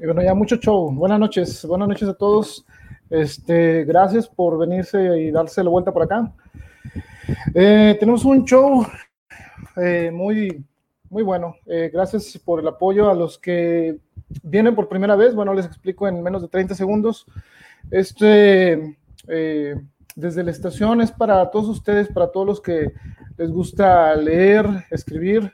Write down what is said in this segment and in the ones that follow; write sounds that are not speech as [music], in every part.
Y bueno, ya mucho show. Buenas noches, buenas noches a todos. Este, gracias por venirse y darse la vuelta por acá. Eh, tenemos un show eh, muy, muy bueno. Eh, gracias por el apoyo a los que vienen por primera vez. Bueno, les explico en menos de 30 segundos. Este, desde la estación es para todos ustedes, para todos los que les gusta leer, escribir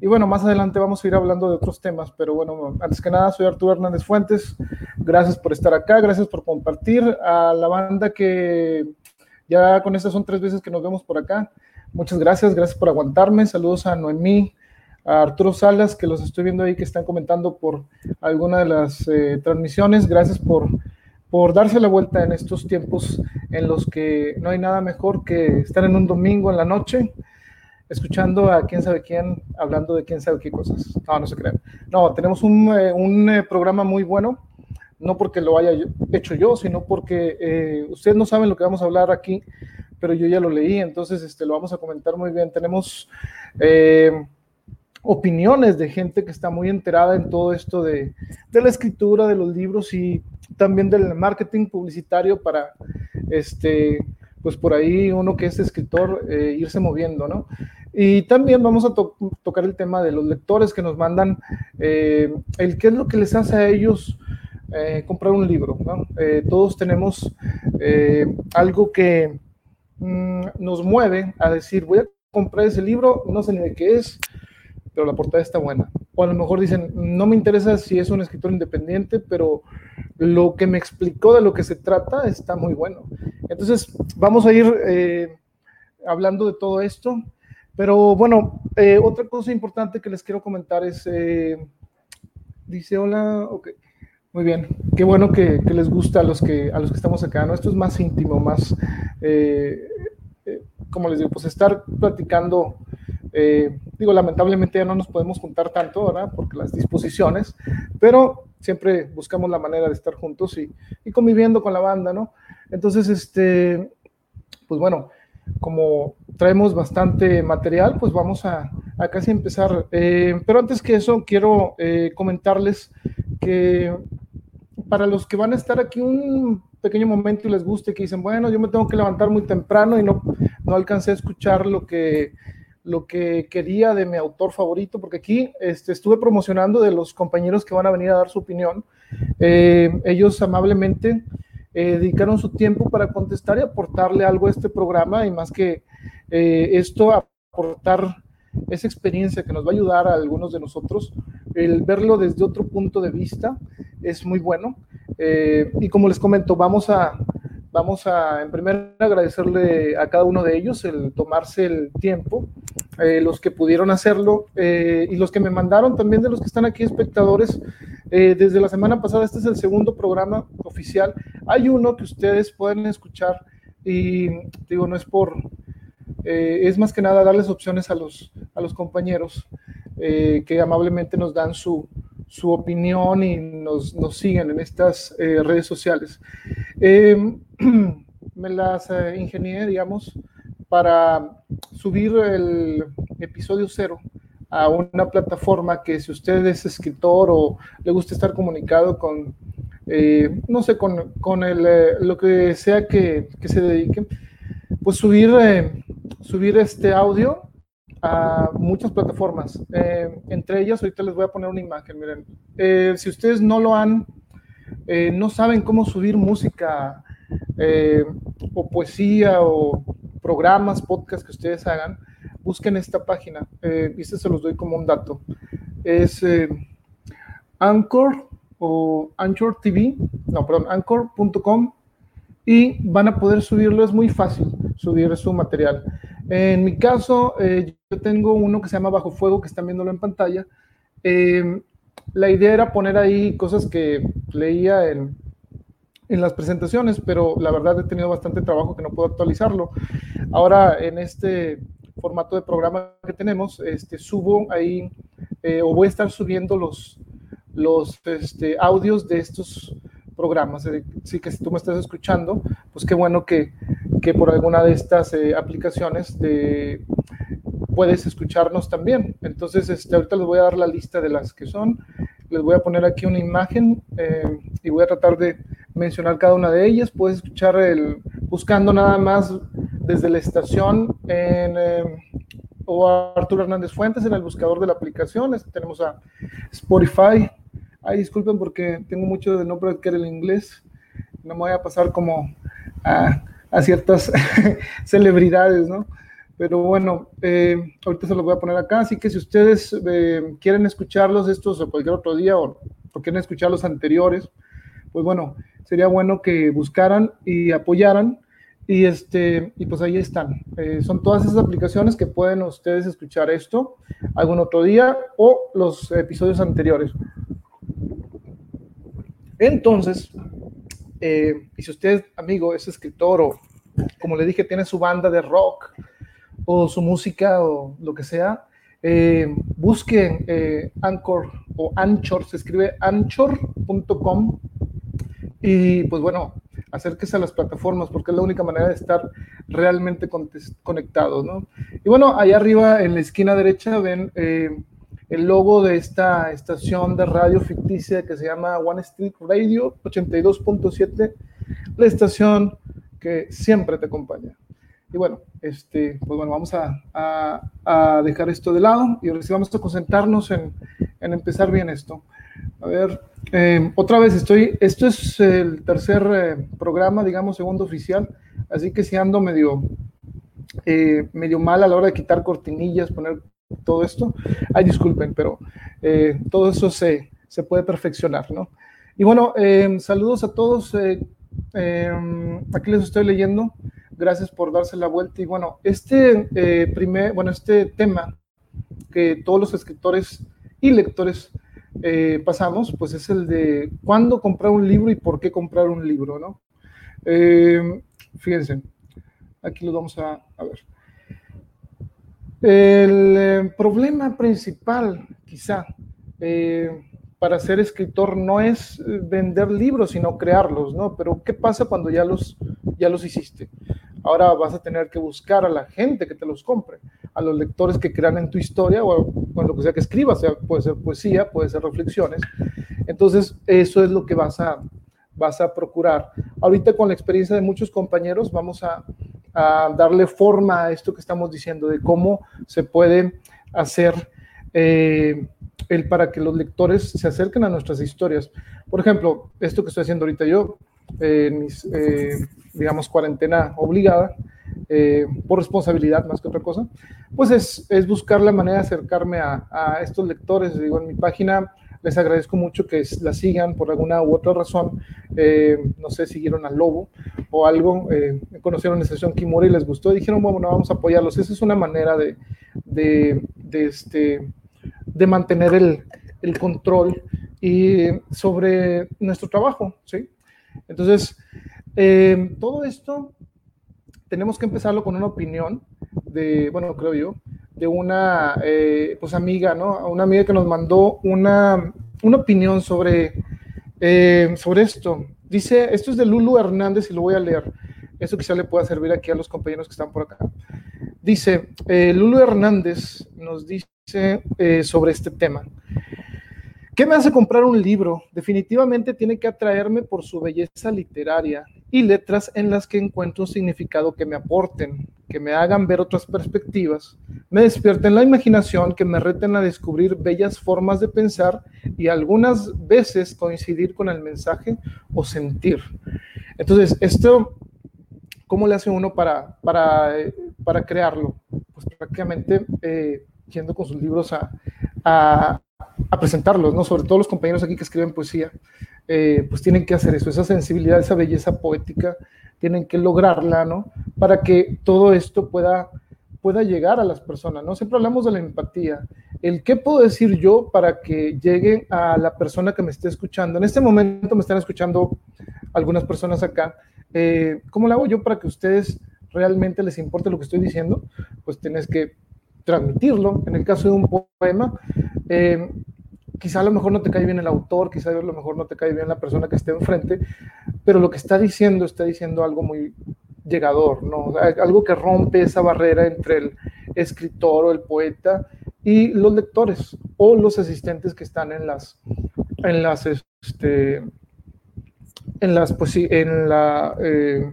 y bueno, más adelante vamos a ir hablando de otros temas, pero bueno, antes que nada, soy Arturo Hernández Fuentes. Gracias por estar acá, gracias por compartir a la banda que ya con estas son tres veces que nos vemos por acá. Muchas gracias, gracias por aguantarme. Saludos a Noemí, a Arturo Salas, que los estoy viendo ahí que están comentando por alguna de las eh, transmisiones. Gracias por, por darse la vuelta en estos tiempos en los que no hay nada mejor que estar en un domingo en la noche escuchando a quién sabe quién hablando de quién sabe qué cosas. No, no se crean. No, tenemos un, eh, un eh, programa muy bueno, no porque lo haya hecho yo, sino porque eh, ustedes no saben lo que vamos a hablar aquí, pero yo ya lo leí, entonces este, lo vamos a comentar muy bien. Tenemos opiniones de gente que está muy enterada en todo esto de, de, la escritura, de los libros y también del marketing publicitario para este pues por ahí uno que es escritor, eh, irse moviendo, ¿no? Y también vamos a tocar el tema de los lectores que nos mandan, eh, el qué es lo que les hace a ellos eh, comprar un libro, todos tenemos algo que mm, nos mueve a decir, voy a comprar ese libro, no sé ni de qué es, pero la portada está buena. O a lo mejor dicen, no me interesa si es un escritor independiente, pero lo que me explicó de lo que se trata está muy bueno. Entonces, vamos a ir eh, hablando de todo esto. Pero bueno, eh, otra cosa importante que les quiero comentar es, eh, dice, hola, ok, muy bien, qué bueno que, les gusta a los que, a los que estamos acá, ¿no? Esto es más íntimo, más, como les digo, pues estar platicando eh, digo, lamentablemente ya no nos podemos juntar tanto, ¿verdad? Porque las disposiciones, pero siempre buscamos la manera de estar juntos y, y conviviendo con la banda, ¿no? Entonces, este, pues bueno, como traemos bastante material, pues vamos a, a casi empezar. Eh, pero antes que eso, quiero eh, comentarles que para los que van a estar aquí un pequeño momento y les guste, que dicen, bueno, yo me tengo que levantar muy temprano y no, no alcancé a escuchar lo que lo que quería de mi autor favorito, porque aquí este, estuve promocionando de los compañeros que van a venir a dar su opinión. Eh, ellos amablemente eh, dedicaron su tiempo para contestar y aportarle algo a este programa y más que eh, esto, aportar esa experiencia que nos va a ayudar a algunos de nosotros, el verlo desde otro punto de vista es muy bueno. y como les comento, vamos a, Vamos a, en primer lugar, agradecerle a cada uno de ellos el tomarse el tiempo, eh, los que pudieron hacerlo eh, y los que me mandaron también de los que están aquí espectadores. Eh, desde la semana pasada, este es el segundo programa oficial. Hay uno que ustedes pueden escuchar y digo, no es por, es más que nada darles opciones a los, a los compañeros que amablemente nos dan su, su opinión y nos, nos siguen en estas eh, redes sociales. Em, [clears throat] me las eh, ingenié, digamos, para subir el episodio cero a una plataforma que si usted es escritor o le gusta estar comunicado con, eh, no sé, con, con el, lo que sea que, que se dedique, pues subir, subir este audio a muchas plataformas. Eh, entre ellas, ahorita les voy a poner una imagen. Miren, eh, si ustedes no lo han, eh, no saben cómo subir música o poesía o programas, podcasts que ustedes hagan, busquen esta página. y este se los doy como un dato. Es Anchor o Anchor TV, no, perdón, anchor.com y van a poder subirlo. Es muy fácil subir su material. En mi caso, eh, yo tengo uno que se llama Bajo Fuego, que están viéndolo en pantalla. Em, la idea era poner ahí cosas que leía en, en, las presentaciones, pero la verdad he tenido bastante trabajo que no puedo actualizarlo. Ahora, en este formato de programa que tenemos, este, subo ahí, eh, o voy a estar subiendo los, los este, audios de estos programas. Así que si tú me estás escuchando, pues qué bueno que, que por alguna de estas eh, aplicaciones de, puedes escucharnos también. Entonces, este, ahorita les voy a dar la lista de las que son. les voy a poner aquí una imagen eh, y voy a tratar de mencionar cada una de ellas. Puedes escuchar el, buscando nada más desde la estación en, eh, o a Arturo Hernández Fuentes en el buscador de la aplicación. Tenemos a Spotify. Ay, disculpen porque tengo mucho de no practicar el inglés. No me voy a pasar como a, a ciertas [laughs] celebridades, ¿no? Pero bueno, eh, ahorita se los voy a poner acá, así que si ustedes eh, quieren escucharlos estos o cualquier otro día o, quieren escuchar los anteriores, pues bueno, sería bueno que buscaran y apoyaran y, este, y pues ahí están. Eh, son todas esas aplicaciones que pueden ustedes escuchar esto algún otro día o los episodios anteriores. Entonces, y si usted, amigo, es escritor o, como le dije, tiene su banda de rock, o su música o lo que sea, eh, busquen eh, Anchor o Anchor, se escribe anchor.com y pues bueno, acérquese a las plataformas porque es la única manera de estar realmente conectados, ¿no? Y bueno, ahí arriba en la esquina derecha ven eh, el logo de esta estación de radio ficticia que se llama One Street Radio 82.7, la estación que siempre te acompaña. Y bueno, este, pues bueno, vamos a, a, dejar esto de lado y ahora sí vamos a concentrarnos en, en empezar bien esto. A ver, eh, otra vez estoy, esto es el tercer eh, programa, digamos, segundo oficial, así que si ando medio, eh, medio mal a la hora de quitar cortinillas, poner todo esto, ay, disculpen, pero todo eso se, se, puede perfeccionar, ¿no? Y bueno, saludos a todos. aquí les estoy leyendo Gracias por darse la vuelta. Y bueno, este eh, primer, bueno, este tema que todos los escritores y lectores eh, pasamos, pues es el de cuándo comprar un libro y por qué comprar un libro, ¿no? Eh, fíjense, aquí lo vamos a, a ver. El problema principal, quizá, para ser escritor no es vender libros, sino crearlos, ¿no? Pero ¿qué pasa cuando ya los, ya los hiciste? Ahora vas a tener que buscar a la gente que te los compre, a los lectores que crean en tu historia o, en lo que sea que escribas, sea, puede ser poesía, puede ser reflexiones. Entonces, eso es lo que vas a, vas a procurar. Ahorita con la experiencia de muchos compañeros vamos a, darle forma a esto que estamos diciendo, de cómo se puede hacer eh, el para que los lectores se acerquen a nuestras historias. Por ejemplo, esto que estoy haciendo ahorita yo, en mis, eh, digamos, cuarentena obligada, eh, por responsabilidad más que otra cosa, pues es, es buscar la manera de acercarme a, a, estos lectores. Digo, en mi página les agradezco mucho que la sigan por alguna u otra razón. Eh, no sé, siguieron al Lobo o algo, conocieron la estación Kimura y les gustó dijeron, bueno, vamos a apoyarlos. Esa es una manera de, de, este, de mantener el, el control y sobre nuestro trabajo, ¿sí? Entonces, eh, todo esto tenemos que empezarlo con una opinión de, bueno, creo yo, de una eh, pues amiga, ¿no? Una amiga que nos mandó una, una opinión sobre, eh, sobre esto. Dice, esto es de Lulu Hernández y lo voy a leer. Eso quizá le pueda servir aquí a los compañeros que están por acá. Dice, Lulu Hernández nos dice sobre este tema. ¿Qué me hace comprar un libro? Definitivamente tiene que atraerme por su belleza literaria y letras en las que encuentro un significado que me aporten, que me hagan ver otras perspectivas, me despierten la imaginación, que me reten a descubrir bellas formas de pensar y algunas veces coincidir con el mensaje o sentir. Entonces, esto, ¿cómo le hace uno para, para, eh, para crearlo? Pues prácticamente eh, yendo con sus libros a a presentarlos, ¿no? Sobre todo los compañeros aquí que escriben poesía, eh, pues tienen que hacer eso, esa sensibilidad, esa belleza poética, tienen que lograrla, ¿no? Para que todo esto pueda, pueda llegar a las personas, ¿no? Siempre hablamos de la empatía. El qué puedo decir yo para que llegue a la persona que me esté escuchando. En este momento me están escuchando algunas personas acá. Eh, ¿Cómo lo hago yo para que ustedes realmente les importe lo que estoy diciendo? Pues tienes que transmitirlo. En el caso de un poema, eh, quizá a lo mejor no te cae bien el autor, quizá a lo mejor no te cae bien la persona que esté enfrente, pero lo que está diciendo está diciendo algo muy llegador, ¿no? algo que rompe esa barrera entre el escritor o el poeta y los lectores o los asistentes que están en las, en las, este, en las, pues sí, en la, eh,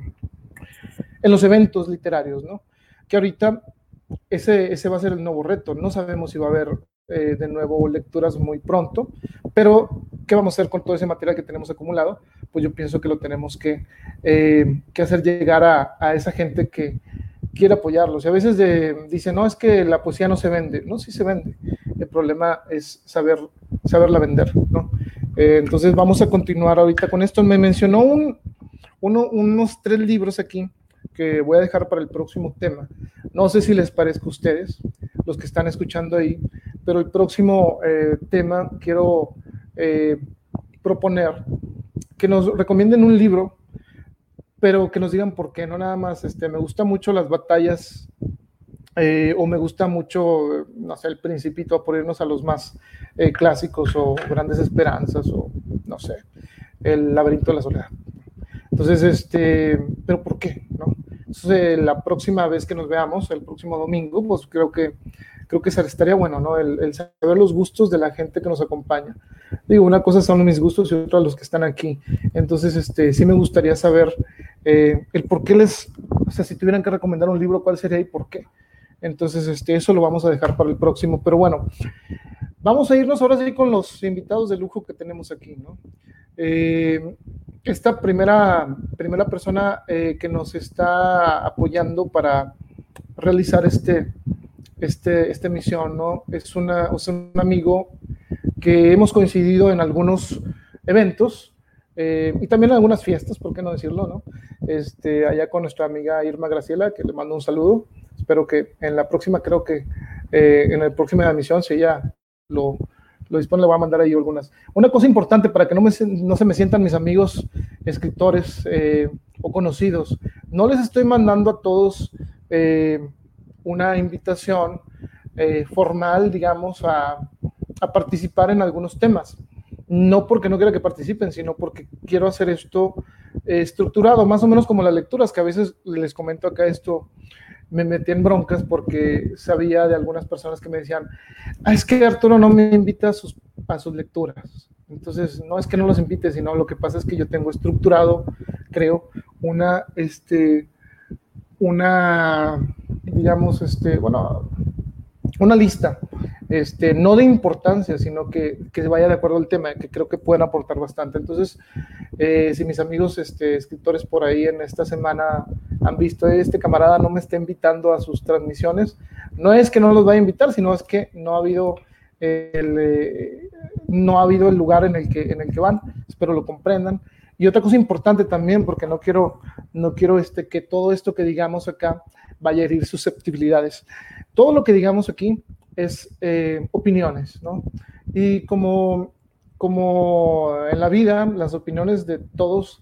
en los eventos literarios, ¿no? Que ahorita ese, ese va a ser el nuevo reto. No sabemos si va a haber eh, de nuevo lecturas muy pronto, pero ¿qué vamos a hacer con todo ese material que tenemos acumulado? Pues yo pienso que lo tenemos que, eh, que hacer llegar a, a, esa gente que quiere apoyarlos. Y a veces de, dicen, no, es que la poesía no se vende. No, sí se vende. El problema es saber, saberla vender, ¿no? Eh, entonces vamos a continuar ahorita con esto. Me mencionó un, uno, unos tres libros aquí que voy a dejar para el próximo tema. No sé si les parezca a ustedes, los que están escuchando ahí, pero el próximo eh, tema quiero eh, proponer que nos recomienden un libro, pero que nos digan por qué, no nada más, este, me gustan mucho las batallas eh, o me gusta mucho, no sé, el principito, por irnos a los más clásicos o grandes esperanzas o, no sé, el laberinto de la soledad. Entonces, este, pero ¿por qué? No? Entonces, la próxima vez que nos veamos, el próximo domingo, pues creo que creo que estaría bueno, ¿no? El, saber los gustos de la gente que nos acompaña. Digo, una cosa son mis gustos y otra los que están aquí. Entonces, este, sí me gustaría saber eh, el por qué les, o sea, si tuvieran que recomendar un libro, ¿cuál sería y por qué? Entonces, este, eso lo vamos a dejar para el próximo. Pero bueno, vamos a irnos ahora sí con los invitados de lujo que tenemos aquí, ¿no? Eh, esta primera, primera persona eh, que nos está apoyando para realizar este, este, esta misión, ¿no? Es, una, es un amigo que hemos coincidido en algunos eventos eh, y también en algunas fiestas, ¿por qué no decirlo, no? Este, allá con nuestra amiga Irma Graciela, que le mando un saludo. Espero que en la próxima, creo que eh, en la próxima misión, si ella lo, lo dispone, le voy a mandar ahí algunas. Una cosa importante para que no, me, no se me sientan mis amigos escritores eh, o conocidos, no les estoy mandando a todos una invitación eh, formal, digamos, a, a, participar en algunos temas. No porque no quiera que participen, sino porque quiero hacer esto eh, estructurado, más o menos como las lecturas, que a veces les comento acá esto, me metí en broncas porque sabía de algunas personas que me decían, ah, es que Arturo no me invita a sus, a sus lecturas. Entonces, no es que no los invite, sino lo que pasa es que yo tengo estructurado, creo, una, este, una, digamos, este, bueno, una lista, este, no de importancia, sino que, que vaya de acuerdo al tema, que creo que pueden aportar bastante. Entonces, eh, si mis amigos este, escritores por ahí en esta semana han visto, este camarada no me está invitando a sus transmisiones, no es que no los vaya a invitar, sino es que no ha habido el, eh, no ha habido el lugar en el que, en el que van, espero lo comprendan. Y otra cosa importante también, porque no quiero, no quiero este, que todo esto que digamos acá vaya a herir susceptibilidades. Todo lo que digamos aquí es eh, opiniones, ¿no? Y como, como en la vida, las opiniones de todos,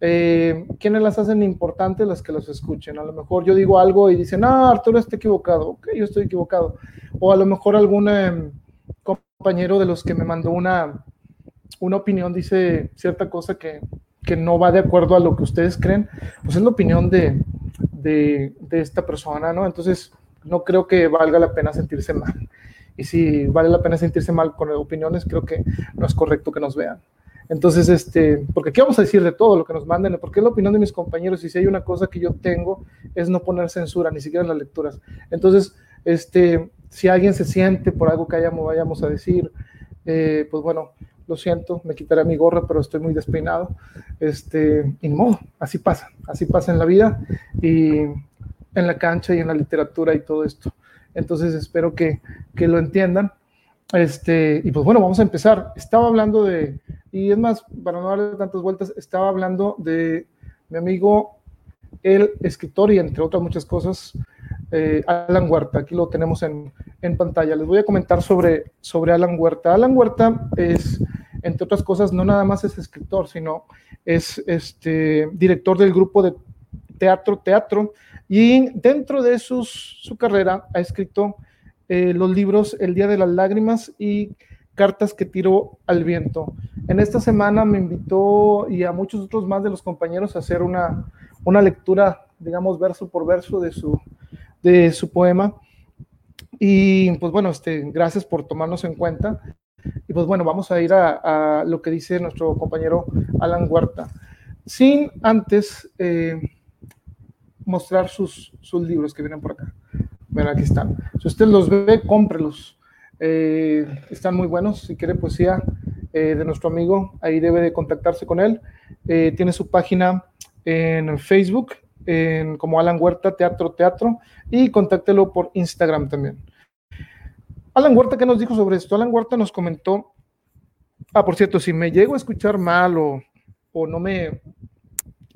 eh, ¿quiénes las hacen importantes? Las que los escuchen. A lo mejor yo digo algo y dicen, ah, Arturo está equivocado. Ok, yo estoy equivocado. O a lo mejor algún em, compañero de los que me mandó una, una opinión dice cierta cosa que, que, no va de acuerdo a lo que ustedes creen, pues es la opinión de, de, de, esta persona, ¿no? Entonces, no creo que valga la pena sentirse mal. Y si vale la pena sentirse mal con opiniones, creo que no es correcto que nos vean. Entonces, este, porque ¿qué vamos a decir de todo lo que nos manden? Porque es la opinión de mis compañeros y si hay una cosa que yo tengo es no poner censura, ni siquiera en las lecturas. Entonces, este, si alguien se siente por algo que hayamos, vayamos a decir, eh, pues bueno, lo siento, me quitaré mi gorra, pero estoy muy despeinado. Este, y modo, así pasa, así pasa en la vida y en la cancha y en la literatura y todo esto. Entonces espero que, que lo entiendan. Este, y pues bueno, vamos a empezar. Estaba hablando de, y es más, para no darle tantas vueltas, estaba hablando de mi amigo, el escritor y entre otras muchas cosas, eh, Alan Huerta. Aquí lo tenemos en, en, pantalla. Les voy a comentar sobre, sobre Alan Huerta. Alan Huerta es, entre otras cosas, no nada más es escritor, sino es este, director del grupo de teatro Teatro. Y dentro de sus, su carrera ha escrito eh, los libros El Día de las Lágrimas y Cartas que tiro al viento. En esta semana me invitó y a muchos otros más de los compañeros a hacer una, una lectura, digamos, verso por verso de su, de su poema. Y pues bueno, este, gracias por tomarnos en cuenta. Y pues bueno, vamos a ir a, lo que dice nuestro compañero Alan Huerta, sin antes eh, mostrar sus, sus libros que vienen por acá. Ven, aquí están. Si usted los ve, cómprelos. Eh, están muy buenos. Si quiere poesía eh, de nuestro amigo, ahí debe de contactarse con él. tiene su página en Facebook, como Alan Huerta Teatro Teatro, y contáctelo por Instagram también. Alan Huerta, ¿qué nos dijo sobre esto? Alan Huerta nos comentó, ah, por cierto, si me llego a escuchar mal o, o no me,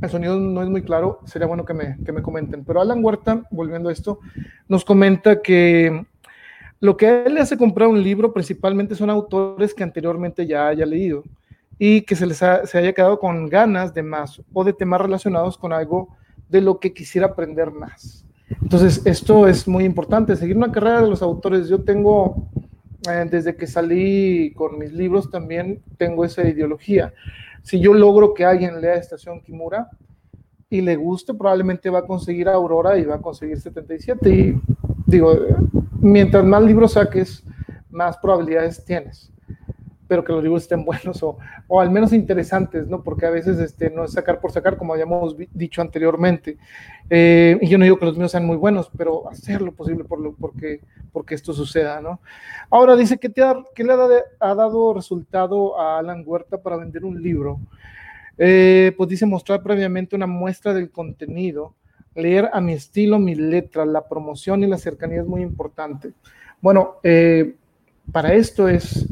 el sonido no es muy claro, sería bueno que me, que me comenten. Pero Alan Huerta, volviendo a esto, nos comenta que lo que le hace comprar un libro principalmente son autores que anteriormente ya haya leído y que se les se haya quedado con ganas de más o de temas relacionados con algo de lo que quisiera aprender más. Entonces, esto es muy importante, seguir una carrera de los autores. Yo tengo, eh, desde que salí con mis libros, también tengo esa ideología. Si yo logro que alguien lea Estación Kimura y le guste, probablemente va a conseguir Aurora y va a conseguir 77. Y digo, mientras más libros saques, más probabilidades tienes pero que los libros estén buenos o, o, al menos interesantes, ¿no? Porque a veces este, no es sacar por sacar, como habíamos dicho anteriormente. Eh, y yo no digo que los míos sean muy buenos, pero hacer lo posible por lo, porque, porque esto suceda, ¿no? Ahora dice que, te ha, que le ha, dado resultado a Alan Huerta para vender un libro. Eh, pues dice mostrar previamente una muestra del contenido, leer a mi estilo, mi letra, la promoción y la cercanía es muy importante. Bueno, eh, para esto es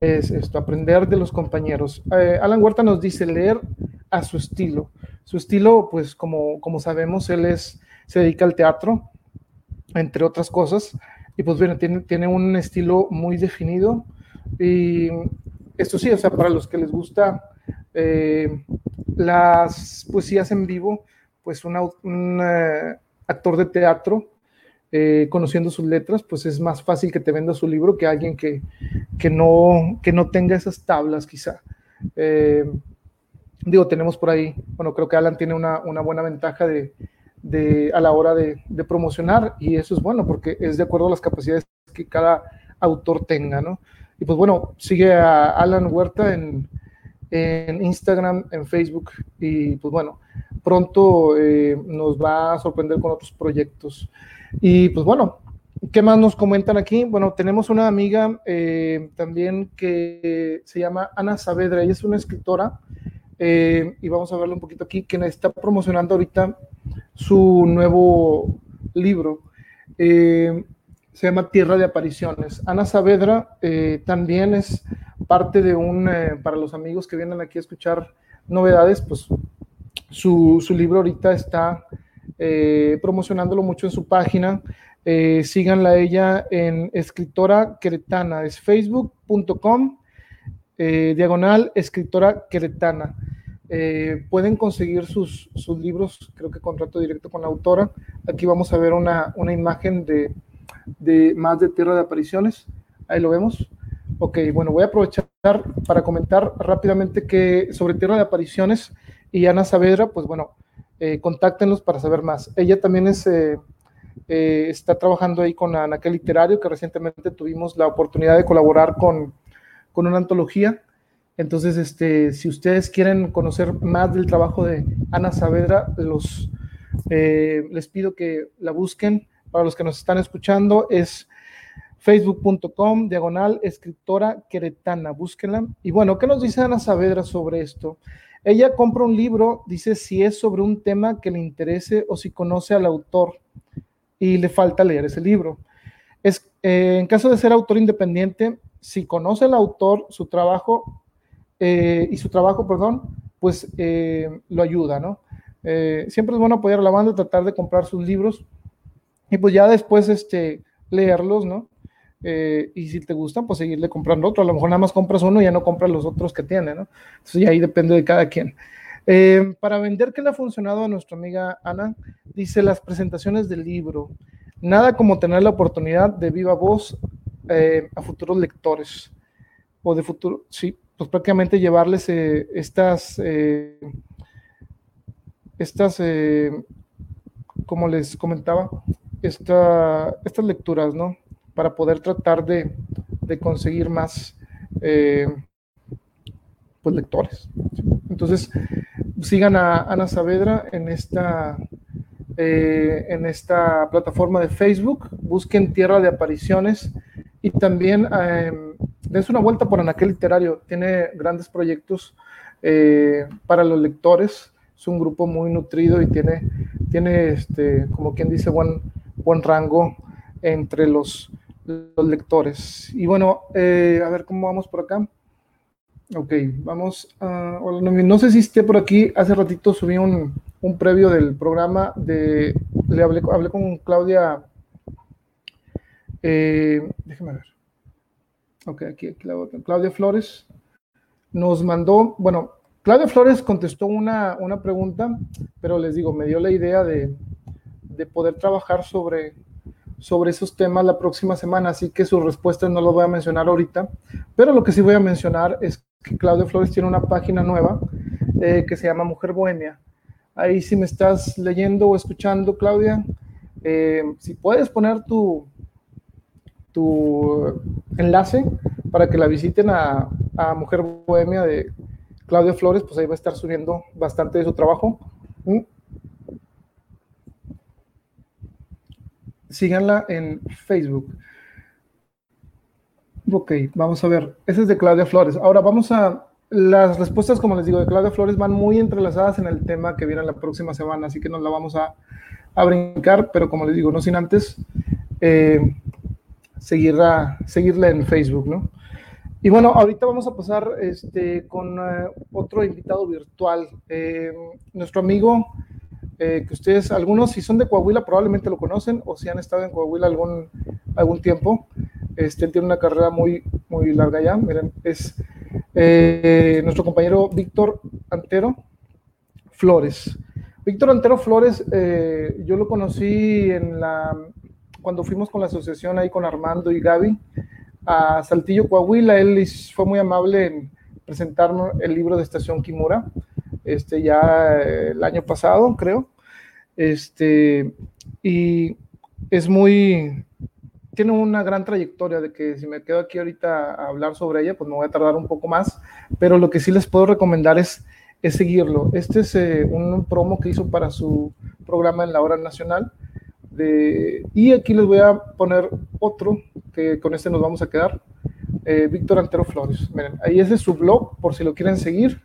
es esto, aprender de los compañeros. Eh, Alan Huerta nos dice leer a su estilo. Su estilo, pues como, como sabemos, él es, se dedica al teatro, entre otras cosas, y pues bueno, tiene, tiene un estilo muy definido. Y esto sí, o sea, para los que les gusta eh, las poesías en vivo, pues un eh, actor de teatro eh, conociendo sus letras, pues es más fácil que te venda su libro que alguien que, que, no, que no tenga esas tablas quizá. Eh, digo, tenemos por ahí, bueno, creo que Alan tiene una, una buena ventaja de, de, a la hora de, de, promocionar y eso es bueno porque es de acuerdo a las capacidades que cada autor tenga, ¿no? Y pues bueno, sigue a Alan Huerta en, en Instagram, en Facebook y pues bueno, pronto eh, nos va a sorprender con otros proyectos. Y pues bueno, ¿qué más nos comentan aquí? Bueno, tenemos una amiga eh, también que se llama Ana Saavedra, ella es una escritora eh, y vamos a verlo un poquito aquí, que está promocionando ahorita su nuevo libro. Eh, se llama Tierra de Apariciones. Ana Saavedra también es parte de un, para los amigos que vienen aquí a escuchar novedades, pues su, su libro ahorita está eh, promocionándolo mucho en su página. Eh, síganla ella en escritora queretana, es facebook.com eh, diagonal escritora queretana. pueden conseguir sus, sus, libros, creo que contrato directo con la autora. Aquí vamos a ver una, una imagen de, de, más de Tierra de Apariciones. Ahí lo vemos. Ok, bueno, voy a aprovechar para comentar rápidamente que sobre Tierra de Apariciones y Ana Saavedra, pues bueno, eh, contáctenlos para saber más. Ella también eh, eh, está trabajando ahí con Anaquel Literario, que recientemente tuvimos la oportunidad de colaborar con, con una antología. Entonces, este, si ustedes quieren conocer más del trabajo de Ana Saavedra, los, les pido que la busquen. Para los que nos están escuchando, es facebook.com, diagonal, escritora queretana, búsquenla. Y bueno, ¿qué nos dice Ana Saavedra sobre esto? Ella compra un libro, dice si es sobre un tema que le interese o si conoce al autor y le falta leer ese libro. Es, eh, en caso de ser autor independiente, si conoce al autor, su trabajo eh, y su trabajo, perdón, pues eh, lo ayuda, ¿no? siempre es bueno apoyar a la banda, tratar de comprar sus libros y pues ya después este, leerlos, ¿no? Eh, y si te gustan, pues seguirle comprando otro. A lo mejor nada más compras uno y ya no compras los otros que tiene, ¿no? Entonces, ahí depende de cada quien. Eh, para vender, ¿qué le ha funcionado a nuestra amiga Ana? Dice las presentaciones del libro. Nada como tener la oportunidad de viva voz eh, a futuros lectores. O de futuro, sí, pues prácticamente llevarles estas, estas, como les comentaba, esta, estas lecturas, ¿no? Para poder tratar de, conseguir más eh, pues lectores. Entonces, sigan a Ana Saavedra en esta, eh, en esta plataforma de Facebook, busquen Tierra de Apariciones y también eh, dense una vuelta por Anaquel Literario, tiene grandes proyectos eh, para los lectores, es un grupo muy nutrido y tiene, tiene este, como quien dice, buen, buen rango entre los, los lectores. Y bueno, eh, a ver cómo vamos por acá. Ok, vamos a... No sé si esté por aquí, hace ratito subí un, un previo del programa de... Le hablé, hablé con Claudia... Eh, déjeme ver. Ok, aquí Claudia Flores nos mandó, bueno, Claudia Flores contestó una, una pregunta, pero les digo, me dio la idea de, de poder trabajar sobre, sobre esos temas la próxima semana, así que sus respuestas no las voy a mencionar ahorita, pero lo que sí voy a mencionar es que Claudia Flores tiene una página nueva eh, que se llama Mujer Bohemia. Ahí si me estás leyendo o escuchando, Claudia, eh, si puedes poner tu, tu enlace para que la visiten a, a, Mujer Bohemia de Claudia Flores, pues ahí va a estar subiendo bastante de su trabajo. ¿Mm? Síganla en Facebook. Ok, vamos a ver. Ese es de Claudia Flores. Ahora vamos a... Las respuestas, como les digo, de Claudia Flores van muy entrelazadas en el tema que viene la próxima semana, así que nos la vamos a, a brincar, pero como les digo, no sin antes eh, seguirla, en Facebook, ¿no? Y bueno, ahorita vamos a pasar este, con uh, otro invitado virtual. Eh, nuestro amigo, eh, que ustedes, algunos si son de Coahuila probablemente lo conocen o si han estado en Coahuila algún, algún tiempo. Este, él tiene una carrera muy, muy larga ya. Miren, es eh, nuestro compañero Víctor Antero Flores. Víctor Antero Flores, eh, yo lo conocí en la, cuando fuimos con la asociación ahí con Armando y Gaby a Saltillo, Coahuila. Él fue muy amable en presentarnos el libro de Estación Kimura, este, ya el año pasado, creo. Este, y es muy, tiene una gran trayectoria de que si me quedo aquí ahorita a hablar sobre ella, pues me voy a tardar un poco más, pero lo que sí les puedo recomendar es, es seguirlo. Este es eh, un promo que hizo para su programa en la hora nacional. De, y aquí les voy a poner otro, que con este nos vamos a quedar. Eh, Víctor Antero Flores. Miren, ahí es su blog, por si lo quieren seguir.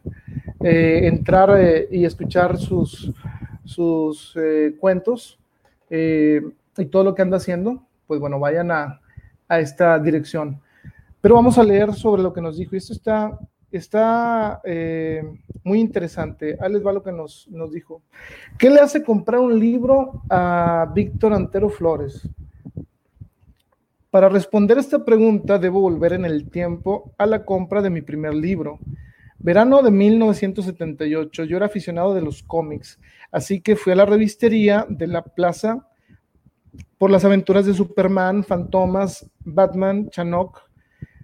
Eh, entrar eh, y escuchar sus, sus eh, cuentos y todo lo que anda haciendo pues bueno, vayan a, esta dirección. Pero vamos a leer sobre lo que nos dijo. Y esto está, está muy interesante. Ahí les va lo que nos, nos dijo. ¿Qué le hace comprar un libro a Víctor Antero Flores? Para responder esta pregunta, debo volver en el tiempo a la compra de mi primer libro. Verano de 1978, yo era aficionado de los cómics, así que fui a la revistería de la Plaza por las aventuras de Superman, Fantomas, Batman, Chanok,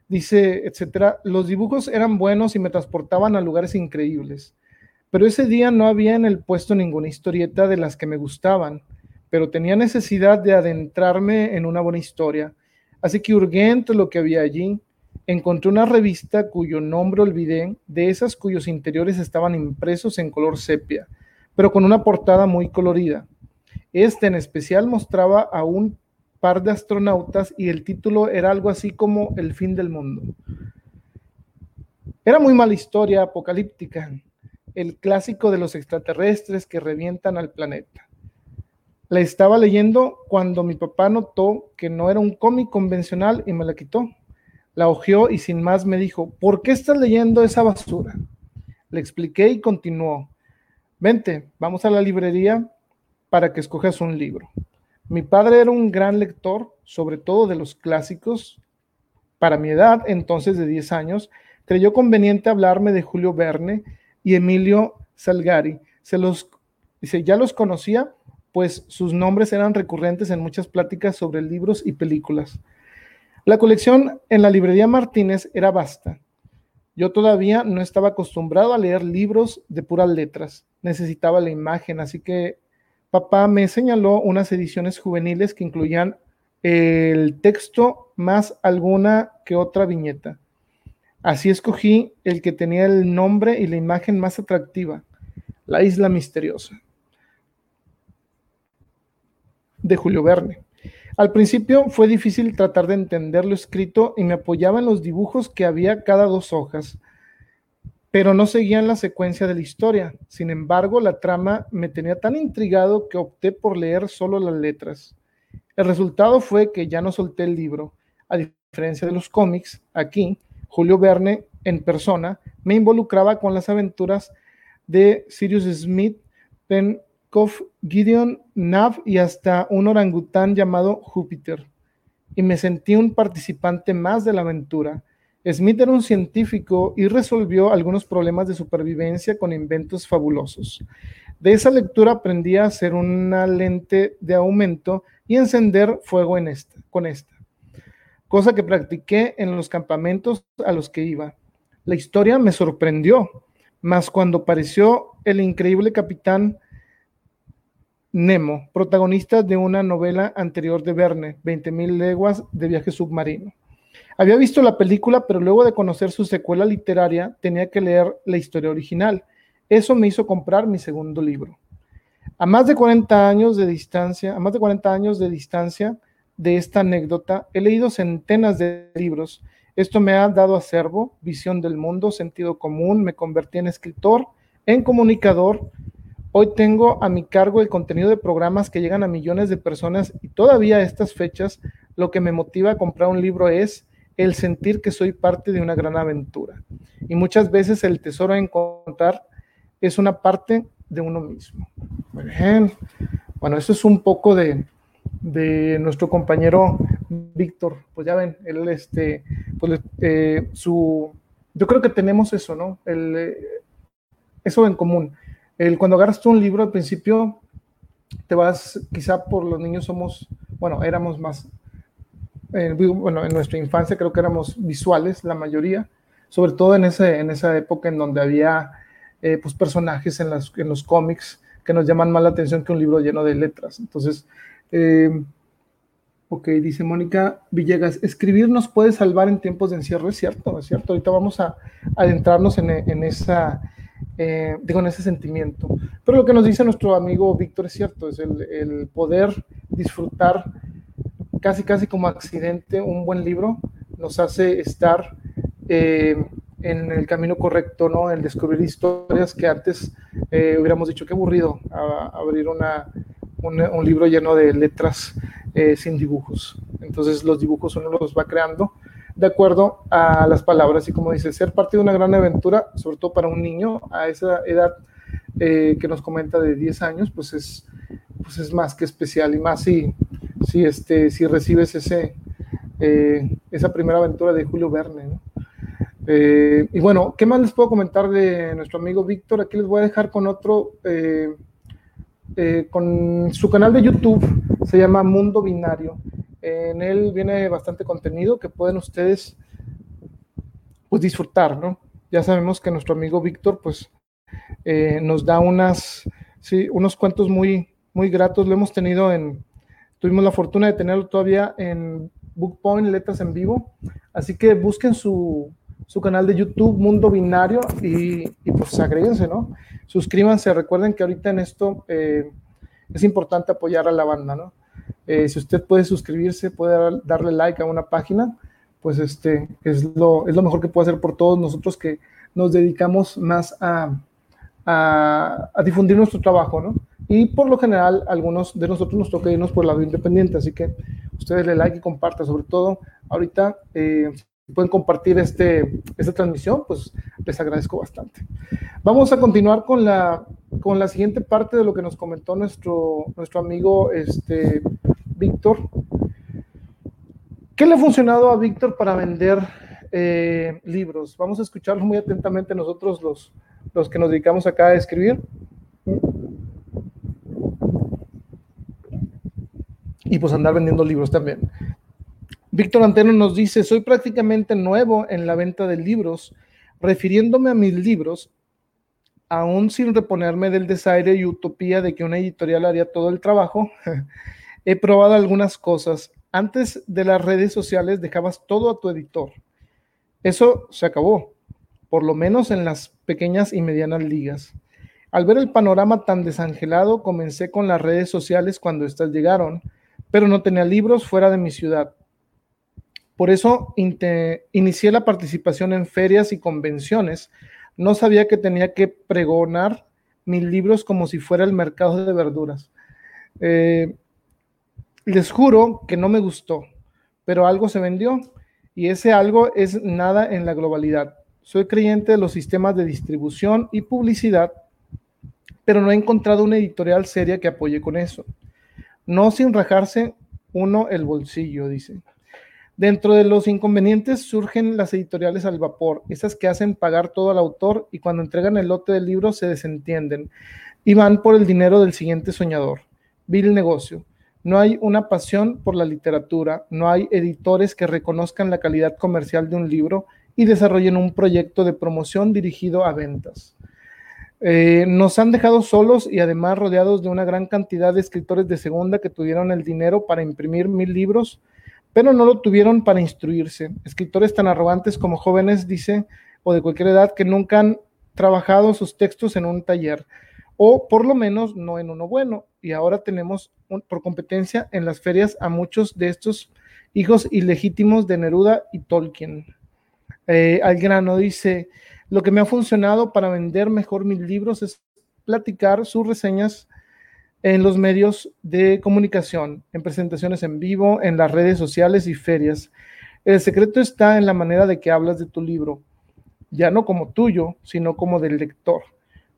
dice, etcétera. Los dibujos eran buenos y me transportaban a lugares increíbles. Pero ese día no había en el puesto ninguna historieta de las que me gustaban, pero tenía necesidad de adentrarme en una buena historia. Así que hurgué entre lo que había allí. Encontré una revista cuyo nombre olvidé, de esas cuyos interiores estaban impresos en color sepia, pero con una portada muy colorida. Este en especial mostraba a un par de astronautas y el título era algo así como El fin del mundo. Era muy mala historia apocalíptica, el clásico de los extraterrestres que revientan al planeta. La estaba leyendo cuando mi papá notó que no era un cómic convencional y me la quitó. La hojeó y sin más me dijo, ¿por qué estás leyendo esa basura? Le expliqué y continuó. Vente, vamos a la librería para que escojas un libro. Mi padre era un gran lector, sobre todo de los clásicos. Para mi edad, entonces de 10 años, creyó conveniente hablarme de Julio Verne y Emilio Salgari. Se los, dice, ya los conocía, pues sus nombres eran recurrentes en muchas pláticas sobre libros y películas. La colección en la librería Martínez era vasta. Yo todavía no estaba acostumbrado a leer libros de puras letras. Necesitaba la imagen, así que papá me señaló unas ediciones juveniles que incluían el texto más alguna que otra viñeta. Así escogí el que tenía el nombre y la imagen más atractiva, La Isla Misteriosa, de Julio Verne. Al principio fue difícil tratar de entender lo escrito y me apoyaba en los dibujos que había cada dos hojas, pero no seguían la secuencia de la historia. Sin embargo, la trama me tenía tan intrigado que opté por leer solo las letras. El resultado fue que ya no solté el libro. A diferencia de los cómics, aquí Julio Verne en persona me involucraba con las aventuras de Sirius Smith, Gideon, Nav y hasta un orangután llamado Júpiter. Y me sentí un participante más de la aventura. Smith era un científico y resolvió algunos problemas de supervivencia con inventos fabulosos. De esa lectura aprendí a hacer una lente de aumento y encender fuego con esta cosa que practiqué en los campamentos a los que iba. La historia me sorprendió, mas cuando apareció el increíble capitán Nemo, protagonista de una novela anterior de Verne, 20.000 leguas de viaje submarino. Había visto la película, pero luego de conocer su secuela literaria, tenía que leer la historia original. Eso me hizo comprar mi segundo libro. A más de 40 años de distancia, a más de 40 años de distancia, de esta anécdota, he leído centenas de libros. Esto me ha dado acervo, visión del mundo, sentido común, me convertí en escritor, en comunicador. Hoy tengo a mi cargo el contenido de programas que llegan a millones de personas y todavía a estas fechas lo que me motiva a comprar un libro es el sentir que soy parte de una gran aventura. Y muchas veces el tesoro a encontrar es una parte de uno mismo. Muy. Bueno, eso es un poco de, de nuestro compañero Víctor. Pues ya ven, él, este, pues eh, su, yo creo que tenemos eso, ¿no? El, eh, eso en común. El, cuando agarras un libro al principio, te vas, quizá por los niños somos, bueno, éramos más, eh, bueno, en nuestra infancia creo que éramos visuales, la mayoría, sobre todo en, ese, en esa época en donde había pues personajes en, las, en los cómics que nos llaman más la atención que un libro lleno de letras. Entonces, eh, ok, dice Mónica Villegas, escribir nos puede salvar en tiempos de encierro, es cierto, es cierto. Ahorita vamos a adentrarnos en, esa, eh, digo, en ese sentimiento. Pero lo que nos dice nuestro amigo Víctor es cierto, es el, poder disfrutar casi, casi como accidente un buen libro, nos hace estar eh, en el camino correcto, ¿no? El descubrir historias que antes hubiéramos dicho que aburrido abrir una un, libro lleno de letras eh, sin dibujos. Entonces los dibujos uno los va creando de acuerdo a las palabras y como dice, ser parte de una gran aventura, sobre todo para un niño a esa edad eh, que nos comenta de 10 años, pues es, pues es más que especial y más si, si, este, si recibes ese, eh, esa primera aventura de Julio Verne. y bueno, ¿qué más les puedo comentar de nuestro amigo Víctor? Aquí les voy a dejar con otro eh, con su canal de YouTube, se llama Mundo Binario. En él viene bastante contenido que pueden ustedes pues disfrutar, ¿no? Ya sabemos que nuestro amigo Víctor pues eh, nos da unas, sí, unos cuentos muy, muy gratos. Lo hemos tenido en, tuvimos la fortuna de tenerlo todavía en Bookpoint, Letras en Vivo. Así que busquen su, su canal de YouTube, Mundo Binario, y, pues agréguense, ¿no? Suscríbanse, recuerden que ahorita en esto eh, es importante apoyar a la banda, ¿no? Eh, si usted puede suscribirse, puede darle like a una página, pues este es lo, es lo mejor que puede hacer por todos nosotros que nos dedicamos más a, a, difundir nuestro trabajo, ¿no? Y por lo general, algunos de nosotros nos toca irnos por el lado independiente, así que ustedes le like y compartan, sobre todo ahorita, eh, pueden compartir este, esta transmisión, pues les agradezco bastante. Vamos a continuar con la, con la siguiente parte de lo que nos comentó nuestro, nuestro amigo este, Víctor. ¿Qué le ha funcionado a Víctor para vender eh, libros? Vamos a escucharlo muy atentamente nosotros los, los que nos dedicamos acá a escribir. Y pues andar vendiendo libros también. Víctor Anteno nos dice, soy prácticamente nuevo en la venta de libros, refiriéndome a mis libros, aún sin reponerme del desaire y utopía de que una editorial haría todo el trabajo, [laughs] he probado algunas cosas. Antes de las redes sociales dejabas todo a tu editor. Eso se acabó, por lo menos en las pequeñas y medianas ligas. Al ver el panorama tan desangelado, comencé con las redes sociales cuando éstas llegaron, pero no tenía libros fuera de mi ciudad. Por eso inicié la participación en ferias y convenciones. No sabía que tenía que pregonar mis libros como si fuera el mercado de verduras. Eh, les juro que no me gustó, pero algo se vendió y ese algo es nada en la globalidad. Soy creyente de los sistemas de distribución y publicidad, pero no he encontrado una editorial seria que apoye con eso. No sin rajarse uno el bolsillo, dice. Dentro de los inconvenientes surgen las editoriales al vapor, esas que hacen pagar todo al autor y cuando entregan el lote del libro se desentienden y van por el dinero del siguiente soñador. Vil negocio. No hay una pasión por la literatura, no hay editores que reconozcan la calidad comercial de un libro y desarrollen un proyecto de promoción dirigido a ventas. Eh, nos han dejado solos y además rodeados de una gran cantidad de escritores de segunda que tuvieron el dinero para imprimir mil libros, pero no lo tuvieron para instruirse. Escritores tan arrogantes como jóvenes, dice, o de cualquier edad, que nunca han trabajado sus textos en un taller, o por lo menos no en uno bueno. Y ahora tenemos por competencia en las ferias a muchos de estos hijos ilegítimos de Neruda y Tolkien. Eh, al grano dice, lo que me ha funcionado para vender mejor mis libros es platicar sus reseñas en los medios de comunicación, en presentaciones en vivo, en las redes sociales y ferias. El secreto está en la manera de que hablas de tu libro, ya no como tuyo, sino como del lector.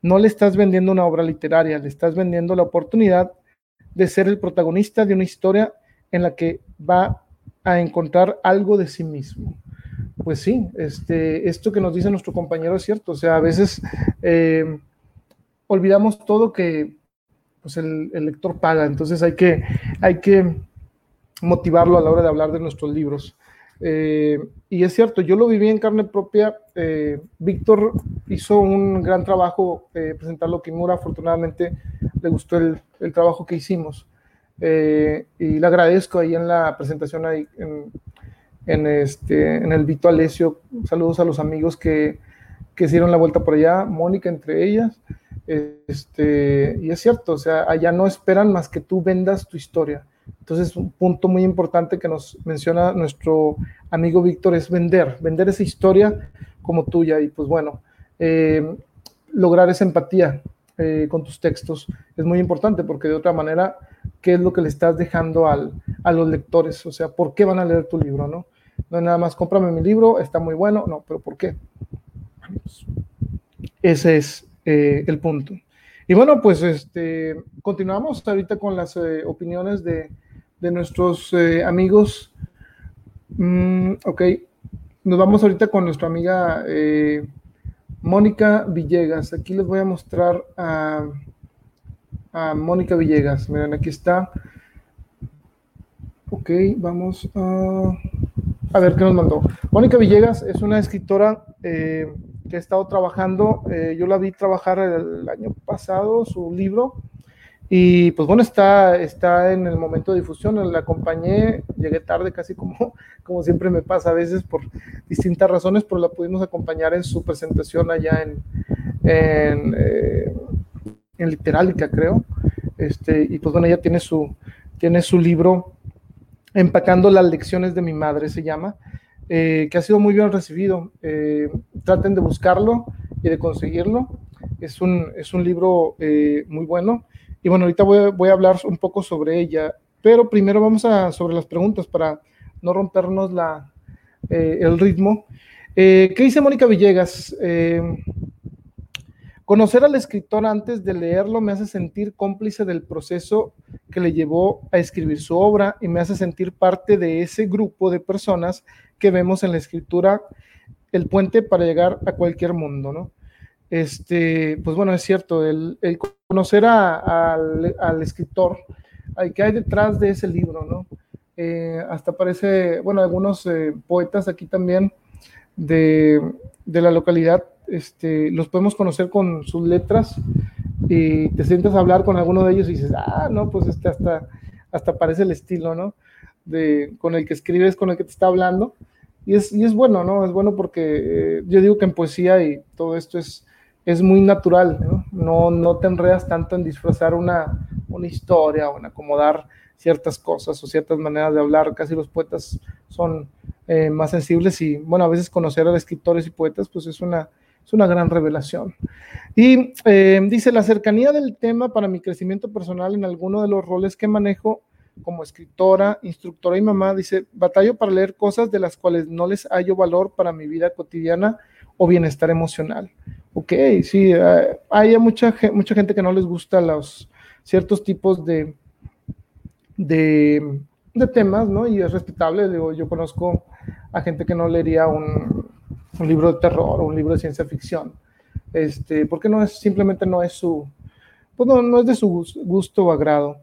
No le estás vendiendo una obra literaria, le estás vendiendo la oportunidad de ser el protagonista de una historia en la que va a encontrar algo de sí mismo. Pues sí, este, esto que nos dice nuestro compañero es cierto. O sea, a veces eh, olvidamos todo que pues el, lector paga. Entonces hay que, hay que motivarlo a la hora de hablar de nuestros libros. Eh, y es cierto, yo lo viví en carne propia. Eh, Víctor hizo un gran trabajo eh, presentarlo Kimura. Afortunadamente le gustó el, trabajo que hicimos. y le agradezco ahí en la presentación ahí este, en el Vito Alessio. Saludos a los amigos que, que hicieron la vuelta por allá, Mónica entre ellas. Este, y es cierto, o sea, allá no esperan más que tú vendas tu historia. Entonces, un punto muy importante que nos menciona nuestro amigo Víctor es vender, vender esa historia como tuya. Y pues bueno, eh, lograr esa empatía eh, con tus textos es muy importante porque de otra manera, ¿qué es lo que le estás dejando al, a los lectores? O sea, ¿por qué van a leer tu libro? No, no es nada más, cómprame mi libro, está muy bueno, no, pero ¿por qué? Ese es eh, el punto. Y bueno, pues este, continuamos ahorita con las eh, opiniones de, de nuestros eh, amigos. Mm, ok, nos vamos ahorita con nuestra amiga Mónica Villegas. Aquí les voy a mostrar a, a Mónica Villegas. Miren, aquí está. Ok, vamos a, a ver qué nos mandó. Mónica Villegas es una escritora eh, que ha estado trabajando. Eh, yo la vi trabajar el año pasado, su libro. Y pues bueno, está, está en el momento de difusión. La acompañé, llegué tarde, casi como, [laughs] como siempre me pasa a veces por distintas razones, pero la pudimos acompañar en su presentación allá en, en, eh, en Literálica, creo. Este, y pues bueno, ella tiene su, tiene su libro Empacando las lecciones de mi madre se llama, eh, que ha sido muy bien recibido. Eh, traten de buscarlo y de conseguirlo. Es un, es un libro eh, muy bueno. Y bueno, ahorita voy, voy, a hablar un poco sobre ella, pero primero vamos a sobre las preguntas para no rompernos la, el ritmo. ¿Qué dice Mónica Villegas? Conocer al escritor antes de leerlo me hace sentir cómplice del proceso que le llevó a escribir su obra y me hace sentir parte de ese grupo de personas que vemos en la escritura el puente para llegar a cualquier mundo, ¿no? Este, pues bueno, es cierto, el, conocer al, escritor, que hay detrás de ese libro, ¿no? Eh, hasta parece, bueno, algunos eh, poetas aquí también de, de la localidad este, los podemos conocer con sus letras y te sientas a hablar con alguno de ellos y dices, ah, no, pues este hasta, hasta parece el estilo, ¿no? De, con el que escribes, con el que te está hablando. y es, y es bueno, ¿no? Es bueno porque eh, yo digo que en poesía y todo esto es, es muy natural, ¿no? No, no te enredas tanto en disfrazar una, una historia o en acomodar ciertas cosas o ciertas maneras de hablar. Casi los poetas son eh, más sensibles y, bueno, a veces conocer a escritores y poetas, pues es una, es una gran revelación. Y eh, dice, la cercanía del tema para mi crecimiento personal en alguno de los roles que manejo como escritora, instructora y mamá, dice, batallo para leer cosas de las cuales no les hallo valor para mi vida cotidiana o bienestar emocional. Ok, sí, eh, hay mucha, mucha gente que no les gusta los ciertos tipos de, de, temas, ¿no? Y es respetable, digo, yo conozco a gente que no leería un, un libro de terror o un libro de ciencia ficción, este, porque no es, simplemente no es su, pues no, no es de su gusto o agrado.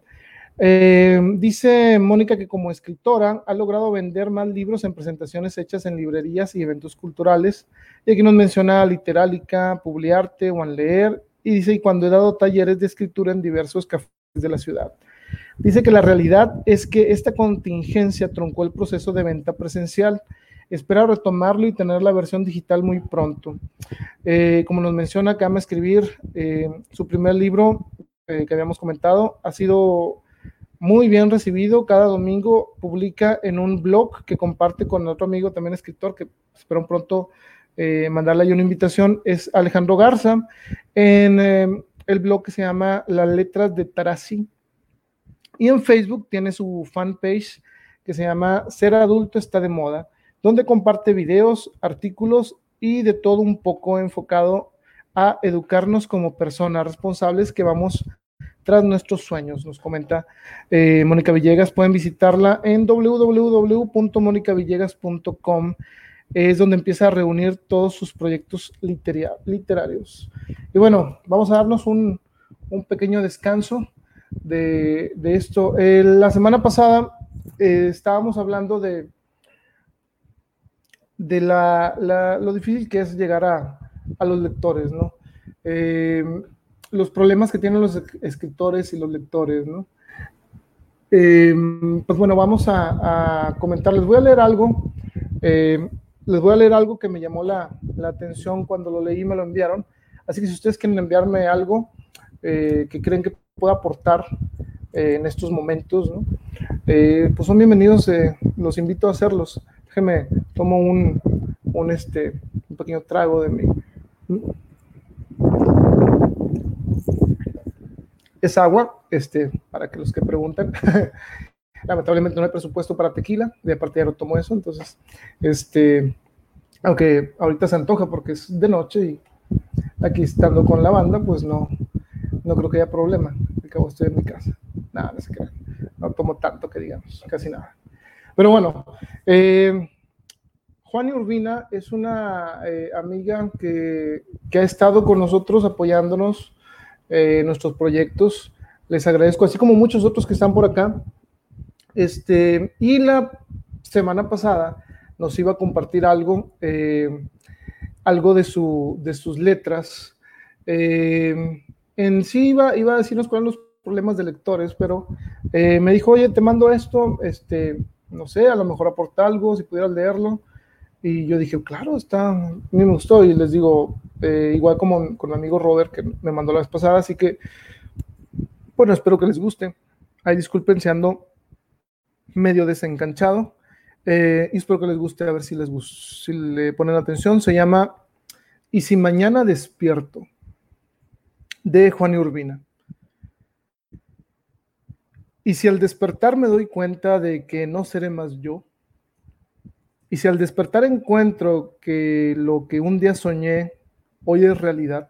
Eh, dice Mónica que como escritora ha logrado vender más libros en presentaciones hechas en librerías y eventos culturales. Y aquí nos menciona Literálica, Publiarte, Juan Leer. Y dice, y cuando he dado talleres de escritura en diversos cafés de la ciudad. Dice que la realidad es que esta contingencia truncó el proceso de venta presencial. Espera retomarlo y tener la versión digital muy pronto. Eh, como nos menciona, acaba de escribir eh, su primer libro que habíamos comentado. Ha sido muy bien recibido. Cada domingo publica en un blog que comparte con otro amigo, también escritor, que espero pronto eh, mandarle ahí una invitación. Es Alejandro Garza, en eh, el blog que se llama Las Letras de Tarasi. Y en Facebook tiene su fanpage que se llama Ser Adulto está de moda, donde comparte videos, artículos y de todo un poco enfocado a educarnos como personas responsables que vamos tras nuestros sueños, nos comenta eh, Mónica Villegas. Pueden visitarla en www.monicavillegas.com. Es donde empieza a reunir todos sus proyectos literarios. Y bueno, vamos a darnos un, pequeño descanso de, esto. la semana pasada eh, estábamos hablando de, de la, lo difícil que es llegar a, a los lectores, ¿no? Eh, los problemas que tienen los escritores y los lectores, ¿no? Eh, pues bueno, vamos a, comentar. Les voy a leer algo. Eh, les voy a leer algo que me llamó la, atención cuando lo leí y me lo enviaron. Así que si ustedes quieren enviarme algo que creen que pueda aportar en estos momentos, ¿no? pues son bienvenidos. los invito a hacerlos. Déjenme, tomo un, un, este, un pequeño trago de mi es agua, este, para que los que preguntan. [laughs] Lamentablemente no hay presupuesto para tequila, de aparte ya no tomo eso, entonces, este, aunque ahorita se antoja porque es de noche y aquí estando con la banda, pues no, no creo que haya problema. Al cabo estoy en mi casa. Nada, no crean. No tomo tanto que digamos, casi nada. Pero bueno, eh, Juan Urbina es una eh, amiga que, que, ha estado con nosotros apoyándonos eh, nuestros proyectos. Les agradezco, así como muchos otros que están por acá. Este, y la semana pasada nos iba a compartir algo, eh, algo de, su, de sus letras. En sí iba, iba a decirnos cuáles los problemas de lectores, pero me dijo, oye, te mando esto, este, no sé, a lo mejor aporta algo, si pudieras leerlo. Y yo dije, claro, está, me gustó. Y les digo, eh, igual como con mi amigo Robert que me mandó la vez pasada, así que, bueno, espero que les guste. Ahí disculpen si ando medio desencanchado. Eh, y espero que les guste, a ver si les si le ponen atención. Se llama Y si mañana despierto, de Juan y Urbina. Y si al despertar me doy cuenta de que no seré más yo, y si al despertar encuentro que lo que un día soñé hoy es realidad,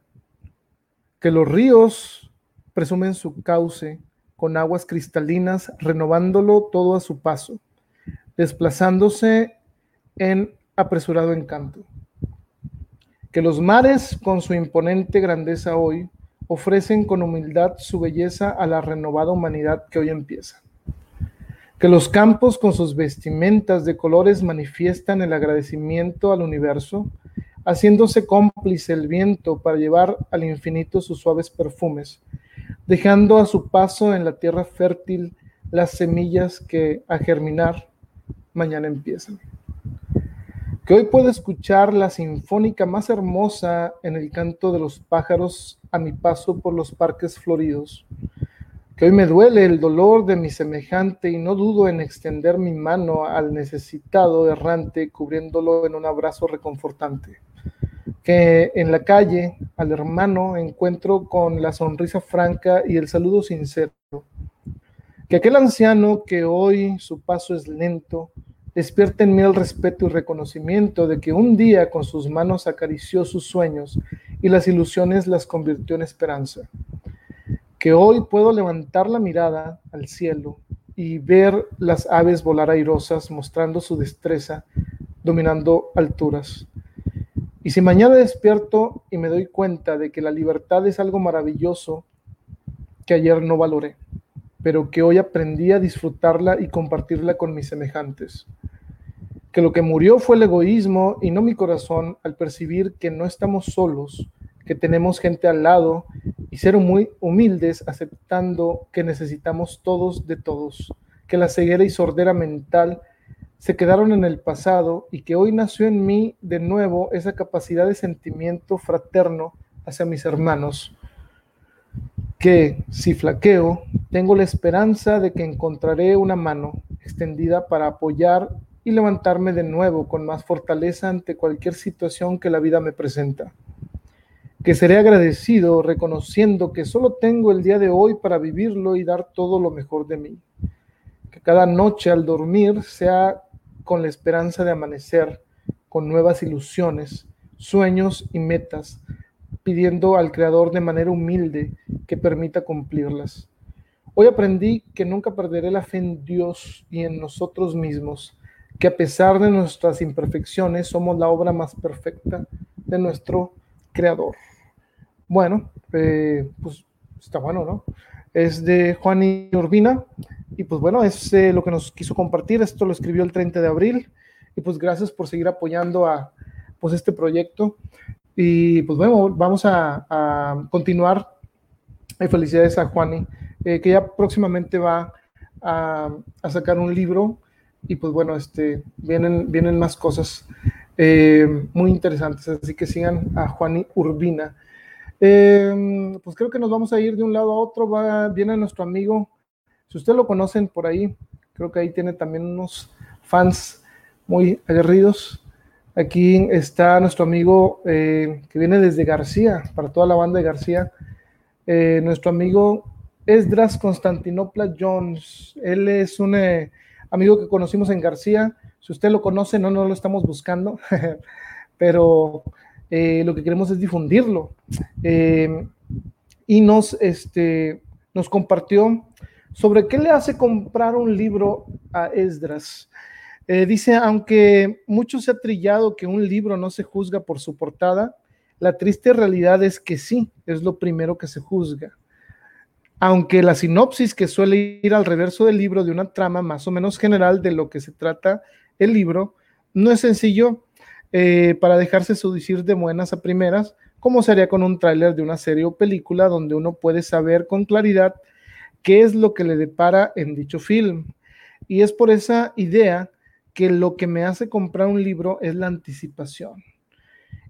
que los ríos presumen su cauce con aguas cristalinas, renovándolo todo a su paso, desplazándose en apresurado encanto. Que los mares, con su imponente grandeza hoy, ofrecen con humildad su belleza a la renovada humanidad que hoy empieza que los campos con sus vestimentas de colores manifiestan el agradecimiento al universo, haciéndose cómplice el viento para llevar al infinito sus suaves perfumes, dejando a su paso en la tierra fértil las semillas que a germinar mañana empiezan. Que hoy puedo escuchar la sinfónica más hermosa en el canto de los pájaros a mi paso por los parques floridos, que hoy me duele el dolor de mi semejante y no dudo en extender mi mano al necesitado errante cubriéndolo en un abrazo reconfortante, que en la calle al hermano encuentro con la sonrisa franca y el saludo sincero, que aquel anciano que hoy su paso es lento, despierta en mí el respeto y reconocimiento de que un día con sus manos acarició sus sueños y las ilusiones las convirtió en esperanza. Que hoy puedo levantar la mirada al cielo y ver las aves volar airosas mostrando su destreza, dominando alturas. Y si mañana despierto y me doy cuenta de que la libertad es algo maravilloso que ayer no valoré, pero que hoy aprendí a disfrutarla y compartirla con mis semejantes. Que lo que murió fue el egoísmo y no mi corazón al percibir que no estamos solos, que tenemos gente al lado y ser muy humildes aceptando que necesitamos todos de todos, que la ceguera y sordera mental se quedaron en el pasado y que hoy nació en mí de nuevo esa capacidad de sentimiento fraterno hacia mis hermanos que si flaqueo, tengo la esperanza de que encontraré una mano extendida para apoyar y levantarme de nuevo con más fortaleza ante cualquier situación que la vida me presenta. Que seré agradecido reconociendo que solo tengo el día de hoy para vivirlo y dar todo lo mejor de mí. Que cada noche al dormir sea con la esperanza de amanecer, con nuevas ilusiones, sueños y metas, pidiendo al Creador de manera humilde que permita cumplirlas. Hoy aprendí que nunca perderé la fe en Dios y en nosotros mismos, que a pesar de nuestras imperfecciones somos la obra más perfecta de nuestro Creador. Bueno, eh, pues está bueno, ¿no? Es de Juan y Urbina y pues bueno, es eh, lo que nos quiso compartir. Esto lo escribió el 30 de abril y pues gracias por seguir apoyando a pues este proyecto. Y pues bueno, vamos a, continuar. Y felicidades a Juani, eh, que ya próximamente va a, sacar un libro. Y pues bueno, este, vienen, vienen más cosas eh, muy interesantes. Así que sigan a Juani Urbina. Eh, pues creo que nos vamos a ir de un lado a otro. Va, viene nuestro amigo, si ustedes lo conocen por ahí, creo que ahí tiene también unos fans muy aguerridos. Aquí está nuestro amigo eh, que viene desde García, para toda la banda de García, eh, nuestro amigo Esdras Constantinopla Jones. Él es un eh, amigo que conocimos en García. Si usted lo conoce, no, no lo estamos buscando, [laughs] pero lo que queremos es difundirlo. y nos, este, nos compartió sobre qué le hace comprar un libro a Esdras. Eh, dice, aunque mucho se ha trillado que un libro no se juzga por su portada, la triste realidad es que sí, es lo primero que se juzga. Aunque la sinopsis que suele ir al reverso del libro de una trama más o menos general de lo que se trata el libro, no es sencillo eh, para dejarse seducir de buenas a primeras, como sería con un tráiler de una serie o película donde uno puede saber con claridad qué es lo que le depara en dicho film. Y es por esa idea que lo que me hace comprar un libro es la anticipación.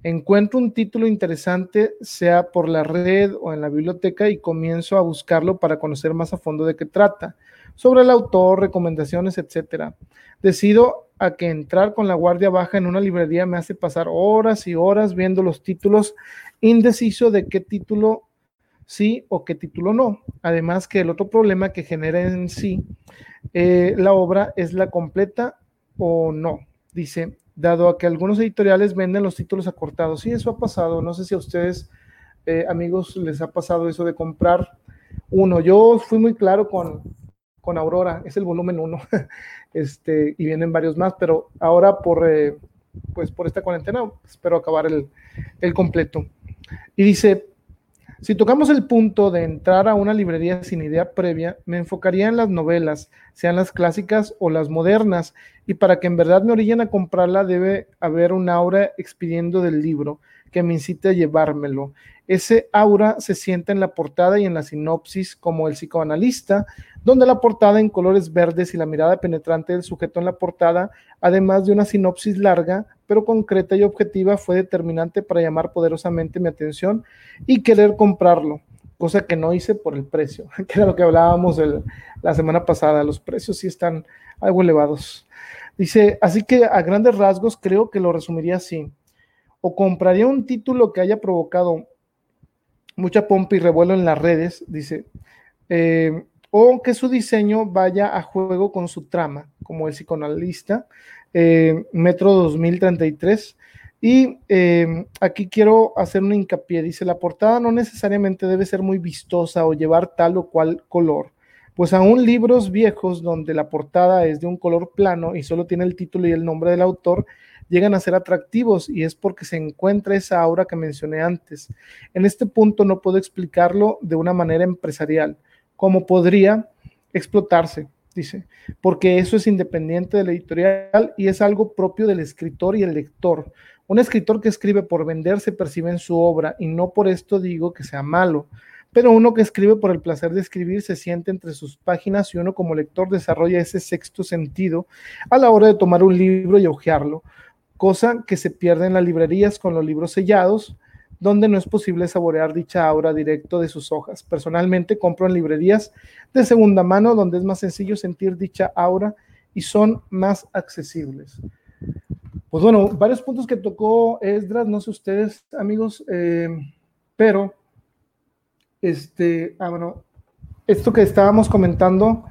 Encuentro un título interesante, sea por la red o en la biblioteca, y comienzo a buscarlo para conocer más a fondo de qué trata, sobre el autor, recomendaciones, etc. Decido a que entrar con la guardia baja en una librería me hace pasar horas y horas viendo los títulos, indeciso de qué título sí o qué título no. Además que el otro problema que genera en sí eh, la obra es la completa o no. Dice, dado a que algunos editoriales venden los títulos acortados. Sí, eso ha pasado. No sé si a ustedes, eh, amigos, les ha pasado eso de comprar uno. Yo fui muy claro con, con Aurora, es el volumen uno, [laughs] este, y vienen varios más, pero ahora por, eh, pues por esta cuarentena espero acabar el, el completo. Y dice, si tocamos el punto de entrar a una librería sin idea previa, me enfocaría en las novelas, sean las clásicas o las modernas, y para que en verdad me orillen a comprarla debe haber un aura expidiendo del libro, que me incite a llevármelo. Ese aura se siente en la portada y en la sinopsis como el psicoanalista, donde la portada en colores verdes y la mirada penetrante del sujeto en la portada, además de una sinopsis larga, pero concreta y objetiva, fue determinante para llamar poderosamente mi atención y querer comprarlo, cosa que no hice por el precio, [laughs] que era lo que hablábamos la semana pasada. Los precios sí están algo elevados. Dice, así que a grandes rasgos creo que lo resumiría así. O compraría un título que haya provocado mucha pompa y revuelo en las redes, dice, eh, o que su diseño vaya a juego con su trama, como el psicoanalista, eh, Metro 2033. Y eh, aquí quiero hacer un hincapié, dice, la portada no necesariamente debe ser muy vistosa o llevar tal o cual color, pues aún libros viejos donde la portada es de un color plano y solo tiene el título y el nombre del autor, llegan a ser atractivos y es porque se encuentra esa aura que mencioné antes. En este punto no puedo explicarlo de una manera empresarial, como podría explotarse, dice, porque eso es independiente de la editorial y es algo propio del escritor y el lector. Un escritor que escribe por vender se percibe en su obra y no por esto digo que sea malo, pero uno que escribe por el placer de escribir se siente entre sus páginas y uno como lector desarrolla ese sexto sentido a la hora de tomar un libro y hojearlo, cosa que se pierde en las librerías con los libros sellados, donde no es posible saborear dicha aura directo de sus hojas. Personalmente compro en librerías de segunda mano, donde es más sencillo sentir dicha aura y son más accesibles. Pues bueno, varios puntos que tocó Esdras, no sé ustedes, amigos, eh, pero este, ah, bueno, esto que estábamos comentando,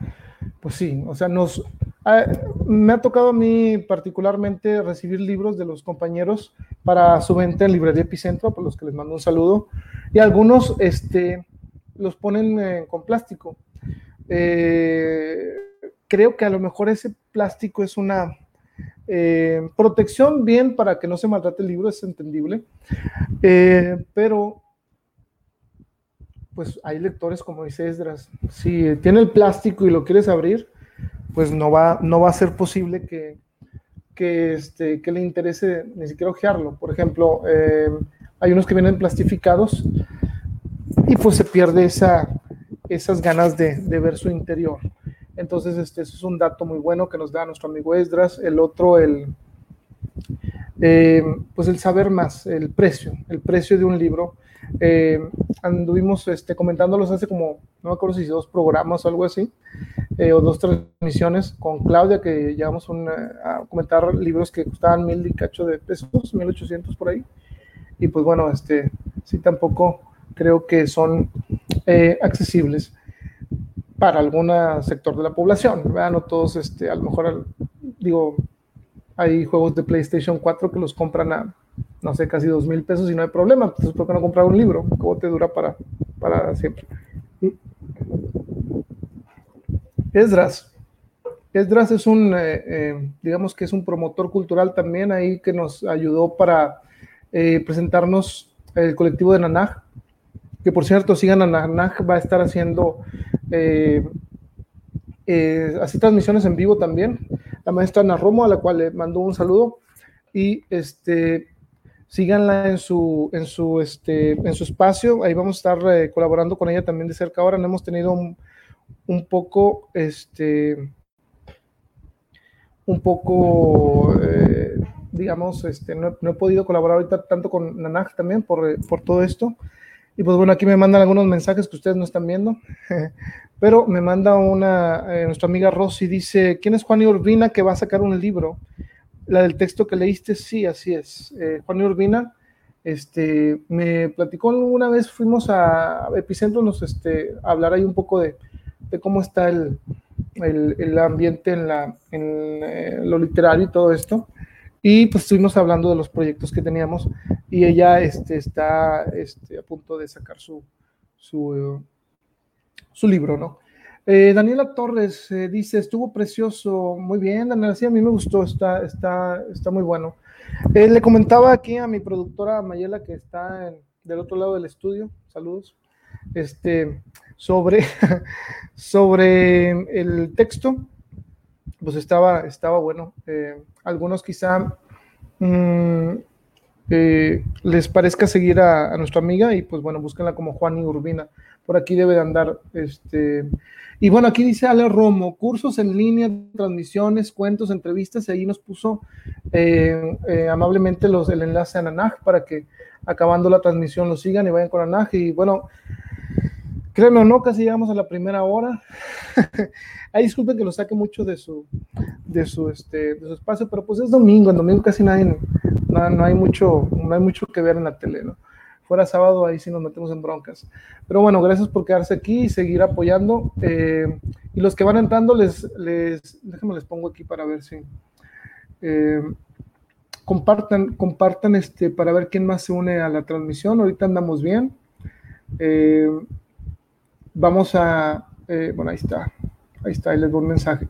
pues sí, o sea, nos, me ha tocado a mí particularmente recibir libros de los compañeros para su venta en Librería Epicentro, por los que les mando un saludo, y algunos este, los ponen eh, con plástico. Eh, creo que a lo mejor ese plástico es una eh, protección bien para que no se maltrate el libro, es entendible, pero pues hay lectores como dice Esdras, si tiene el plástico y lo quieres abrir, pues no va, no va a ser posible que, que, este, que le interese ni siquiera ojearlo. Por ejemplo, eh, hay unos que vienen plastificados y pues se pierde esa, esas ganas de, de ver su interior. Entonces, este, eso es un dato muy bueno que nos da nuestro amigo Esdras. El otro, el, eh, pues el saber más, el precio, el precio de un libro eh, anduvimos este, comentándolos hace como, no me acuerdo si dos programas o algo así, eh, o dos transmisiones con Claudia, que llevamos a comentar libros que costaban mil y cacho de pesos, mil ochocientos por ahí. Y pues bueno, este, sí tampoco creo que son accesibles para algún sector de la población, ¿verdad? No todos, este, a lo mejor, digo, hay juegos de PlayStation 4 que los compran a no sé, casi dos mil pesos y no hay problema. Entonces, ¿por qué no comprar un libro? ¿Cómo te dura para, para siempre? Esdras. Esdras es un, eh, eh, digamos que es un promotor cultural también ahí que nos ayudó para eh, presentarnos el colectivo de Nanaj, que por cierto, sigan a Nanaj, va a estar haciendo así transmisiones en vivo también. La maestra Ana Romo, a la cual le mando un saludo. Y este, síganla en su, en su, este, en su espacio, ahí vamos a estar eh, colaborando con ella también de cerca. Ahora no hemos tenido un, un poco, este, un poco, eh, digamos, este, no, he podido colaborar tanto con Nanaj también por, eh, por todo esto. Y pues bueno, aquí me mandan algunos mensajes que ustedes no están viendo, [laughs] pero me manda una, nuestra amiga Rosy, dice, ¿quién es Juan y Urbina que va a sacar un libro? La del texto que leíste, sí, así es. Eh, Juan Urbina, este, me platicó una vez, fuimos a Epicentro, nos, este, hablar ahí un poco de, cómo está el, ambiente en, la, en eh, lo literario y todo esto. Y pues estuvimos hablando de los proyectos que teníamos y ella este, está este, a punto de sacar su, su, su libro, ¿no? Eh, Daniela Torres eh, dice, estuvo precioso, muy bien, Daniela, sí, a mí me gustó, está, está, está muy bueno. Eh, le comentaba aquí a mi productora Mayela, que está del otro lado del estudio, saludos, este, sobre, [laughs] sobre el texto, pues estaba, estaba bueno. algunos quizá mm, eh, les parezca seguir a, nuestra amiga y pues bueno, búsquenla como Juan y Urbina. Por aquí debe de andar. Este, y bueno, aquí dice Ale Romo, cursos en línea, transmisiones, cuentos, entrevistas, y ahí nos puso eh, eh, amablemente los, el enlace a Nanaj para que acabando la transmisión lo sigan y vayan con Nanaj. Y bueno, créanme no, casi llegamos a la primera hora. [laughs] Ahí disculpen que lo saque mucho de su, de su, este, de su espacio, pero pues es domingo, en domingo casi nadie, no, hay mucho, no hay mucho que ver en la tele, ¿no? Fuera sábado, ahí sí nos metemos en broncas. Pero bueno, gracias por quedarse aquí y seguir apoyando. Eh, y los que van entrando, les, les, déjenme les pongo aquí para ver si. Eh, compartan, compartan este, para ver quién más se une a la transmisión. Ahorita andamos bien. Eh, vamos a, bueno, ahí está. Ahí está, ahí les doy un mensaje.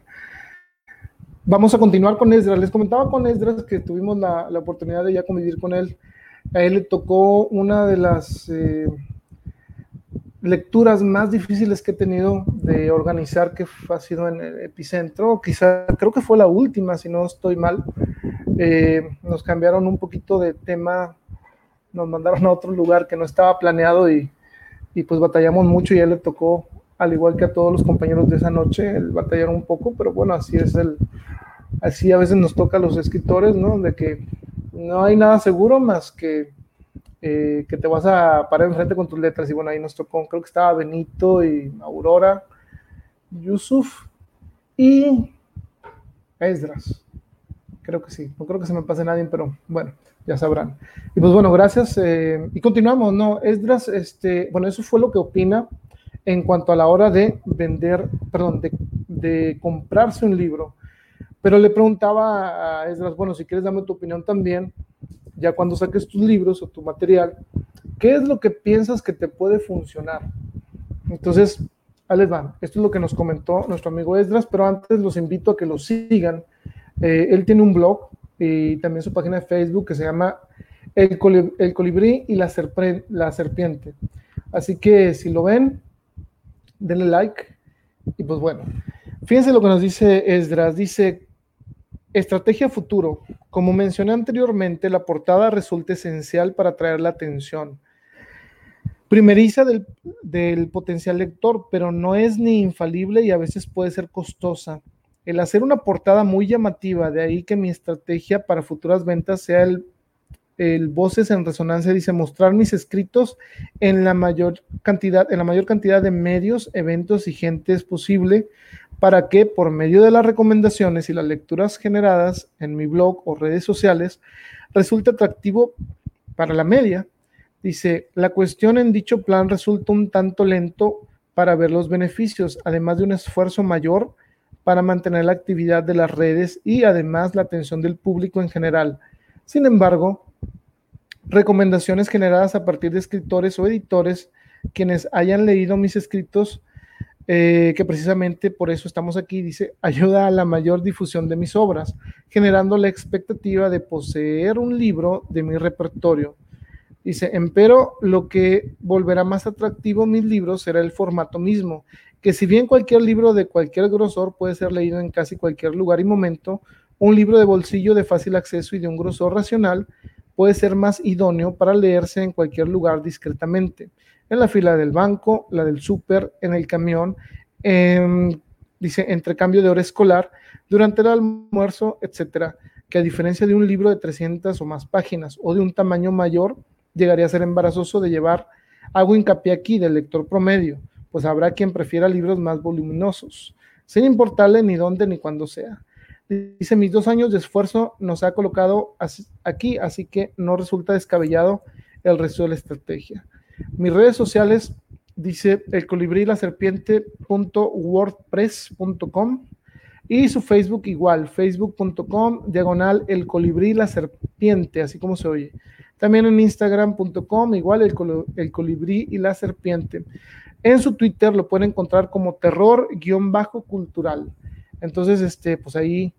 Vamos a continuar con Esdras. Les comentaba con Esdras que tuvimos la, oportunidad de ya convivir con él. A él le tocó una de las eh, lecturas más difíciles que he tenido de organizar, que ha sido en el epicentro. Quizá, creo que fue la última, si no estoy mal. Eh, nos cambiaron un poquito de tema, nos mandaron a otro lugar que no estaba planeado y, y pues batallamos mucho y a él le tocó al igual que a todos los compañeros de esa noche, el batallar un poco, pero bueno, así es el, así a veces nos toca a los escritores, ¿no? De que no hay nada seguro más que, eh, que te vas a parar enfrente con tus letras. Y bueno, ahí nos tocó, creo que estaba Benito y Aurora, Yusuf y Esdras. Creo que sí, no creo que se me pase nadie, pero bueno, ya sabrán. Y pues bueno, gracias. Eh, y continuamos, ¿no? Esdras, este, bueno, eso fue lo que opina en cuanto a la hora de vender, perdón, de, comprarse un libro. Pero le preguntaba a Esdras, bueno, si quieres dame tu opinión también, ya cuando saques tus libros o tu material, ¿qué es lo que piensas que te puede funcionar? Entonces, ahí les van. Esto es lo que nos comentó nuestro amigo Esdras, pero antes los invito a que lo sigan. Eh, él tiene un blog y también su página de Facebook que se llama El, Colibrí y la, la Serpiente. Así que si lo ven, denle like. Y pues bueno, fíjense lo que nos dice Esdras. Dice, estrategia futuro. Como mencioné anteriormente, la portada resulta esencial para atraer la atención. Primeriza del, del potencial lector, pero no es ni infalible y a veces puede ser costosa. El hacer una portada muy llamativa, de ahí que mi estrategia para futuras ventas sea el el Voces en Resonancia dice mostrar mis escritos en la mayor cantidad, en la mayor cantidad de medios, eventos y gentes posible para que por medio de las recomendaciones y las lecturas generadas en mi blog o redes sociales resulte atractivo para la media. Dice, la cuestión en dicho plan resulta un tanto lento para ver los beneficios, además de un esfuerzo mayor para mantener la actividad de las redes y además la atención del público en general. Sin embargo, recomendaciones generadas a partir de escritores o editores quienes hayan leído mis escritos, eh, que precisamente por eso estamos aquí, dice, [laughs] ayuda a la mayor difusión de mis obras, generando la expectativa de poseer un libro de mi repertorio. Dice, empero lo que volverá más atractivo mis libros será el formato mismo, que si bien cualquier libro de cualquier grosor puede ser leído en casi cualquier lugar y momento, un libro de bolsillo de fácil acceso y de un grosor racional puede ser más idóneo para leerse en cualquier lugar discretamente, en la fila del banco, la del súper, en el camión, dice, entre cambio de hora escolar, durante el almuerzo, etcétera, que a diferencia de un libro de 300 o más páginas o de un tamaño mayor, llegaría a ser embarazoso de llevar, hago hincapié aquí del lector promedio, pues habrá quien prefiera libros más voluminosos, sin importarle ni dónde ni cuándo sea. Dice, mis dos años de esfuerzo nos ha colocado aquí, así que no resulta descabellado el resto de la estrategia. Mis redes sociales, dice el colibrí la y su Facebook igual, facebook.com, diagonal el colibrí la serpiente, así como se oye. También en instagram.com, igual el, el colibrí y la serpiente. En su Twitter lo pueden encontrar como terror-cultural. Entonces, este, pues ahí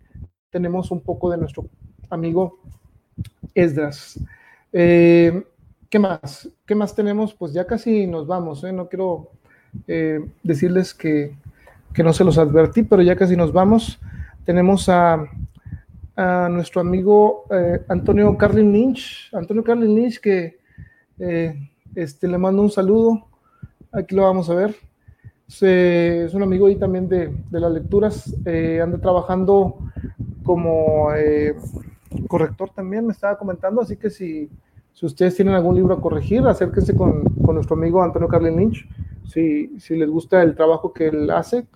tenemos un poco de nuestro amigo Esdras. Eh, ¿Qué más? ¿Qué más tenemos? Pues ya casi nos vamos, ¿eh? no quiero eh, decirles que, no se los advertí, pero ya casi nos vamos. Tenemos a a nuestro amigo Antonio Carlin Lynch. Antonio Carlin Lynch, que este, le mando un saludo. Aquí lo vamos a ver. es un amigo ahí también de, de las lecturas. anda trabajando como corrector también, me estaba comentando. Así que si, si ustedes tienen algún libro a corregir, acérquense con, con nuestro amigo Antonio Carlin Lynch. Si, si les gusta el trabajo que él hace,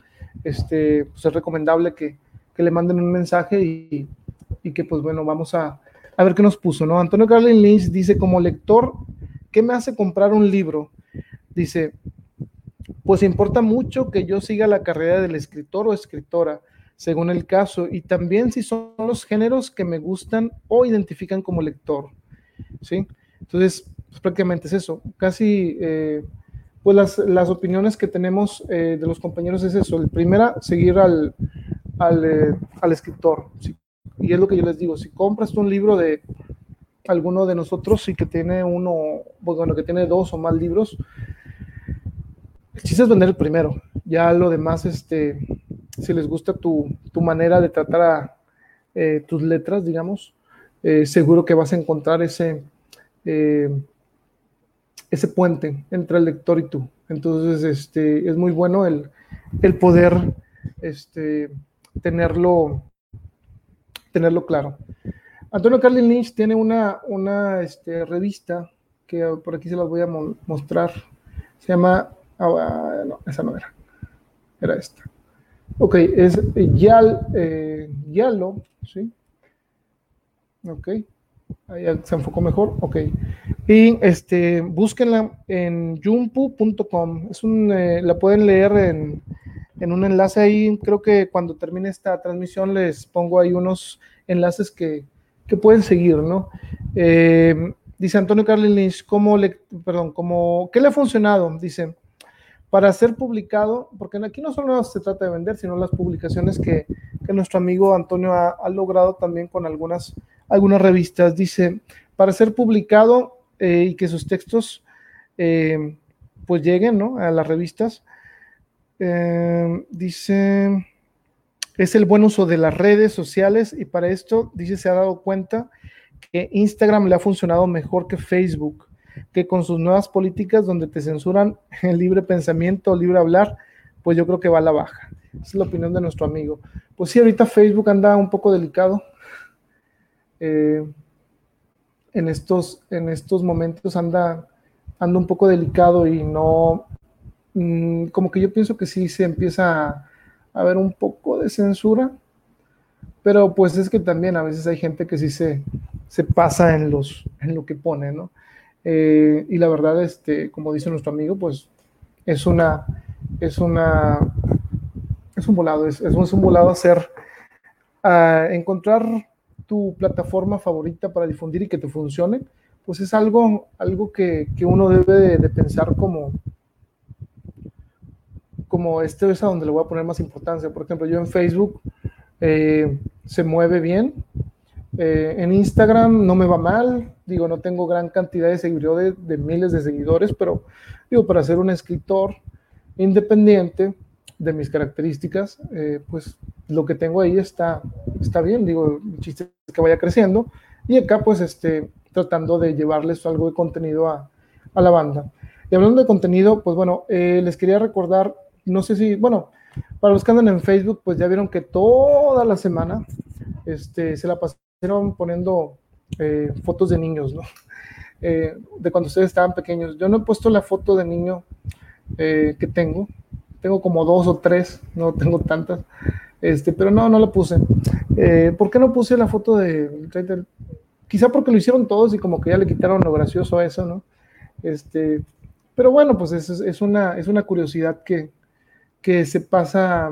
este, pues es recomendable que, que le manden un mensaje y, y, que pues bueno, vamos a, a ver qué nos puso, ¿no? Antonio Carlin Lynch dice, como lector, ¿qué me hace comprar un libro? Dice, pues importa mucho que yo siga la carrera del escritor o escritora, según el caso, y también si son los géneros que me gustan o identifican como lector, ¿sí? Entonces, pues prácticamente es eso, casi... Eh, pues las, las opiniones que tenemos eh, de los compañeros es eso. El primera, seguir al, al, eh, al escritor. Y es lo que yo les digo, si compras un libro de alguno de nosotros y que tiene uno, pues, bueno, que tiene dos o más libros, el chiste es vender el primero. Ya lo demás, este, si les gusta tu, tu manera de tratar eh, tus letras, digamos, seguro que vas a encontrar ese ese puente entre el lector y tú. Entonces, este, es muy bueno el, el poder este, tenerlo, tenerlo claro. Antonio Carlin Lynch tiene una, una este, revista que por aquí se las voy a mostrar. Se llama, ah, no, esa no era, era esta. Ok, es Yal, eh, Yalo, ¿sí? Ok, ahí se enfocó mejor, ok. Y este, búsquenla en jumpu.com. Es un, eh, la pueden leer en, en, un enlace ahí. Creo que cuando termine esta transmisión les pongo ahí unos enlaces que, que pueden seguir, ¿no? Eh, dice Antonio Carlin Lynch, ¿cómo le, perdón, cómo, ¿qué le ha funcionado? Dice, para ser publicado, porque aquí no solo se trata de vender, sino las publicaciones que, nuestro amigo Antonio ha, ha, logrado también con algunas, algunas revistas. Dice, para ser publicado eh, y que sus textos eh, pues lleguen ¿no? a las revistas. Eh, dice, es el buen uso de las redes sociales y para esto, dice, se ha dado cuenta que Instagram le ha funcionado mejor que Facebook, que con sus nuevas políticas donde te censuran [laughs] el libre pensamiento, libre hablar, pues yo creo que va a la baja. Esa es la opinión de nuestro amigo. Pues sí, ahorita Facebook anda un poco delicado. Eh, en estos, en estos momentos anda, anda un poco delicado y no, mm, como que yo pienso que sí se empieza a, ver un poco de censura, pero pues es que también a veces hay gente que sí se, se pasa en, los, en lo que pone, ¿no? Eh, y la verdad, este, como dice nuestro amigo, pues es una, es una, es un volado, es, es un volado hacer, encontrar tu plataforma favorita para difundir y que te funcione, pues es algo, algo que, que uno debe de, pensar como, como este es a donde le voy a poner más importancia. Por ejemplo, yo en Facebook eh, se mueve bien, eh, en Instagram no me va mal, digo, no tengo gran cantidad de seguidores, de, miles de seguidores, pero digo, para ser un escritor independiente, de mis características, eh, pues lo que tengo ahí está, está bien, digo, el chiste es que vaya creciendo y acá pues este, tratando de llevarles algo de contenido a, a la banda. Y hablando de contenido, pues bueno, eh, les quería recordar, no sé si, bueno, para los que andan en Facebook, pues ya vieron que toda la semana este, se la pasaron poniendo eh, fotos de niños, ¿no? [laughs] Eh, de cuando ustedes estaban pequeños. Yo no he puesto la foto de niño eh, que tengo, tengo como dos o tres, no tengo tantas, este, pero no, no la puse. ¿Por qué no puse la foto de, Quizá porque lo hicieron todos y como que ya le quitaron lo gracioso a eso, ¿no? Este, pero bueno, pues es, es, una, es una curiosidad que, que se pasa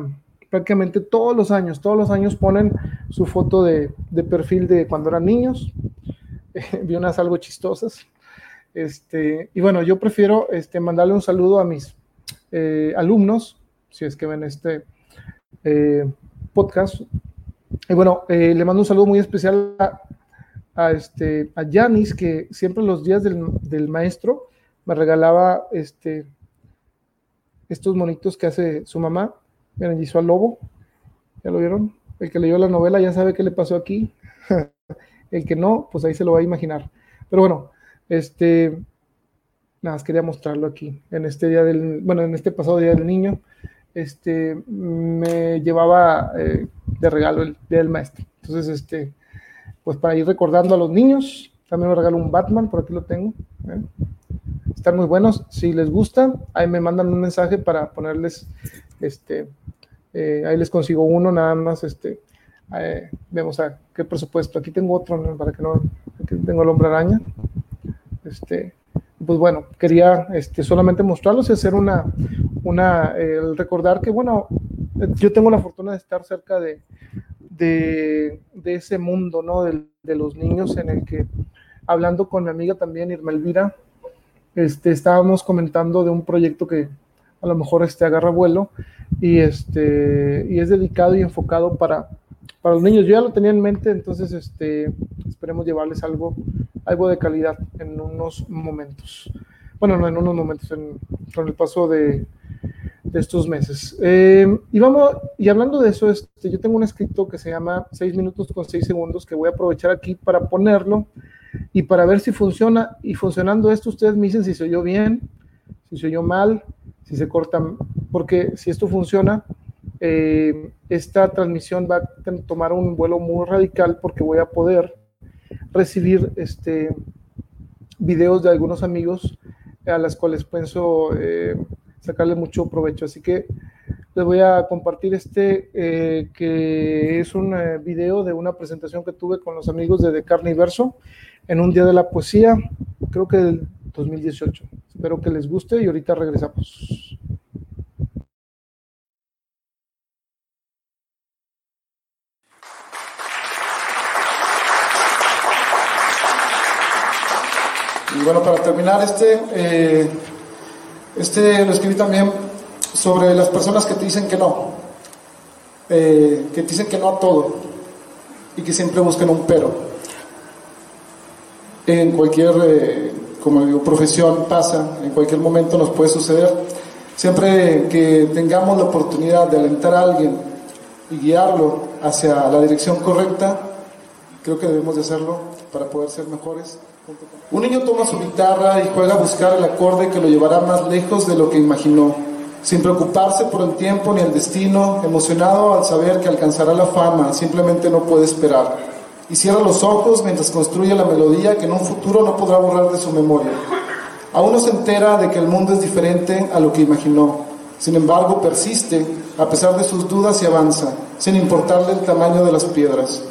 prácticamente todos los años. Todos los años ponen su foto de, de perfil de cuando eran niños. [laughs] vi unas algo chistosas. Este, y bueno, yo prefiero este, mandarle un saludo a mis eh, alumnos, si es que ven este eh, podcast. Y bueno, eh, le mando un saludo muy especial a, a este, a Yanis, que siempre los días del, del, maestro me regalaba este, estos monitos que hace su mamá. Miren, hizo al lobo, ¿ya lo vieron? el que leyó la novela ya sabe qué le pasó aquí. [laughs] el que no, pues ahí se lo va a imaginar. Pero bueno, este, nada más quería mostrarlo aquí. En este día del, bueno, en este pasado día del niño, este, me llevaba eh, de regalo el día del maestro. Entonces, este, pues para ir recordando a los niños, también me regalo un Batman, por aquí lo tengo. ¿eh? Están muy buenos. Si les gusta, ahí me mandan un mensaje para ponerles, este, eh, ahí les consigo uno nada más, este, vemos a qué presupuesto. Aquí tengo otro para que no, aquí tengo el hombre araña. Este, pues bueno, quería este, solamente mostrarlos y hacer una, una el recordar que, bueno, yo tengo la fortuna de estar cerca de, de, ese mundo, ¿no? De, de, los niños en el que, hablando con mi amiga también, Irma Elvira, este, estábamos comentando de un proyecto que a lo mejor este, agarra vuelo y, este, y es dedicado y enfocado para, para los niños. Yo ya lo tenía en mente, entonces este, esperemos llevarles algo, algo de calidad en unos momentos. Bueno, no en unos momentos, con el paso de, de estos meses. Eh, y vamos, y hablando de eso, este, yo tengo un escrito que se llama 6 minutos con 6 segundos que voy a aprovechar aquí para ponerlo y para ver si funciona. Y funcionando esto, ustedes me dicen si se oyó bien, si se oyó mal, si se corta, porque si esto funciona, eh, esta transmisión va a tomar un vuelo muy radical porque voy a poder recibir este, videos de algunos amigos a las cuales pienso eh, sacarle mucho provecho. Así que les voy a compartir este, eh, que es un video de una presentación que tuve con los amigos de, de Carne y Verso en un día de la poesía, creo que del 2018. Espero que les guste y ahorita regresamos. Y bueno, para terminar, este, eh, este lo escribí también sobre las personas que te dicen que no, eh, que te dicen que no a todo y que siempre buscan un pero. En cualquier, eh, como digo, profesión pasa, en cualquier momento nos puede suceder. Siempre que tengamos la oportunidad de alentar a alguien y guiarlo hacia la dirección correcta, creo que debemos de hacerlo para poder ser mejores. Un niño toma su guitarra y juega a buscar el acorde que lo llevará más lejos de lo que imaginó, sin preocuparse por el tiempo ni el destino, emocionado al saber que alcanzará la fama, simplemente no puede esperar. Y cierra los ojos mientras construye la melodía que en un futuro no podrá borrar de su memoria. Aún no se entera de que el mundo es diferente a lo que imaginó. Sin embargo, persiste a pesar de sus dudas y avanza, sin importarle el tamaño de las piedras.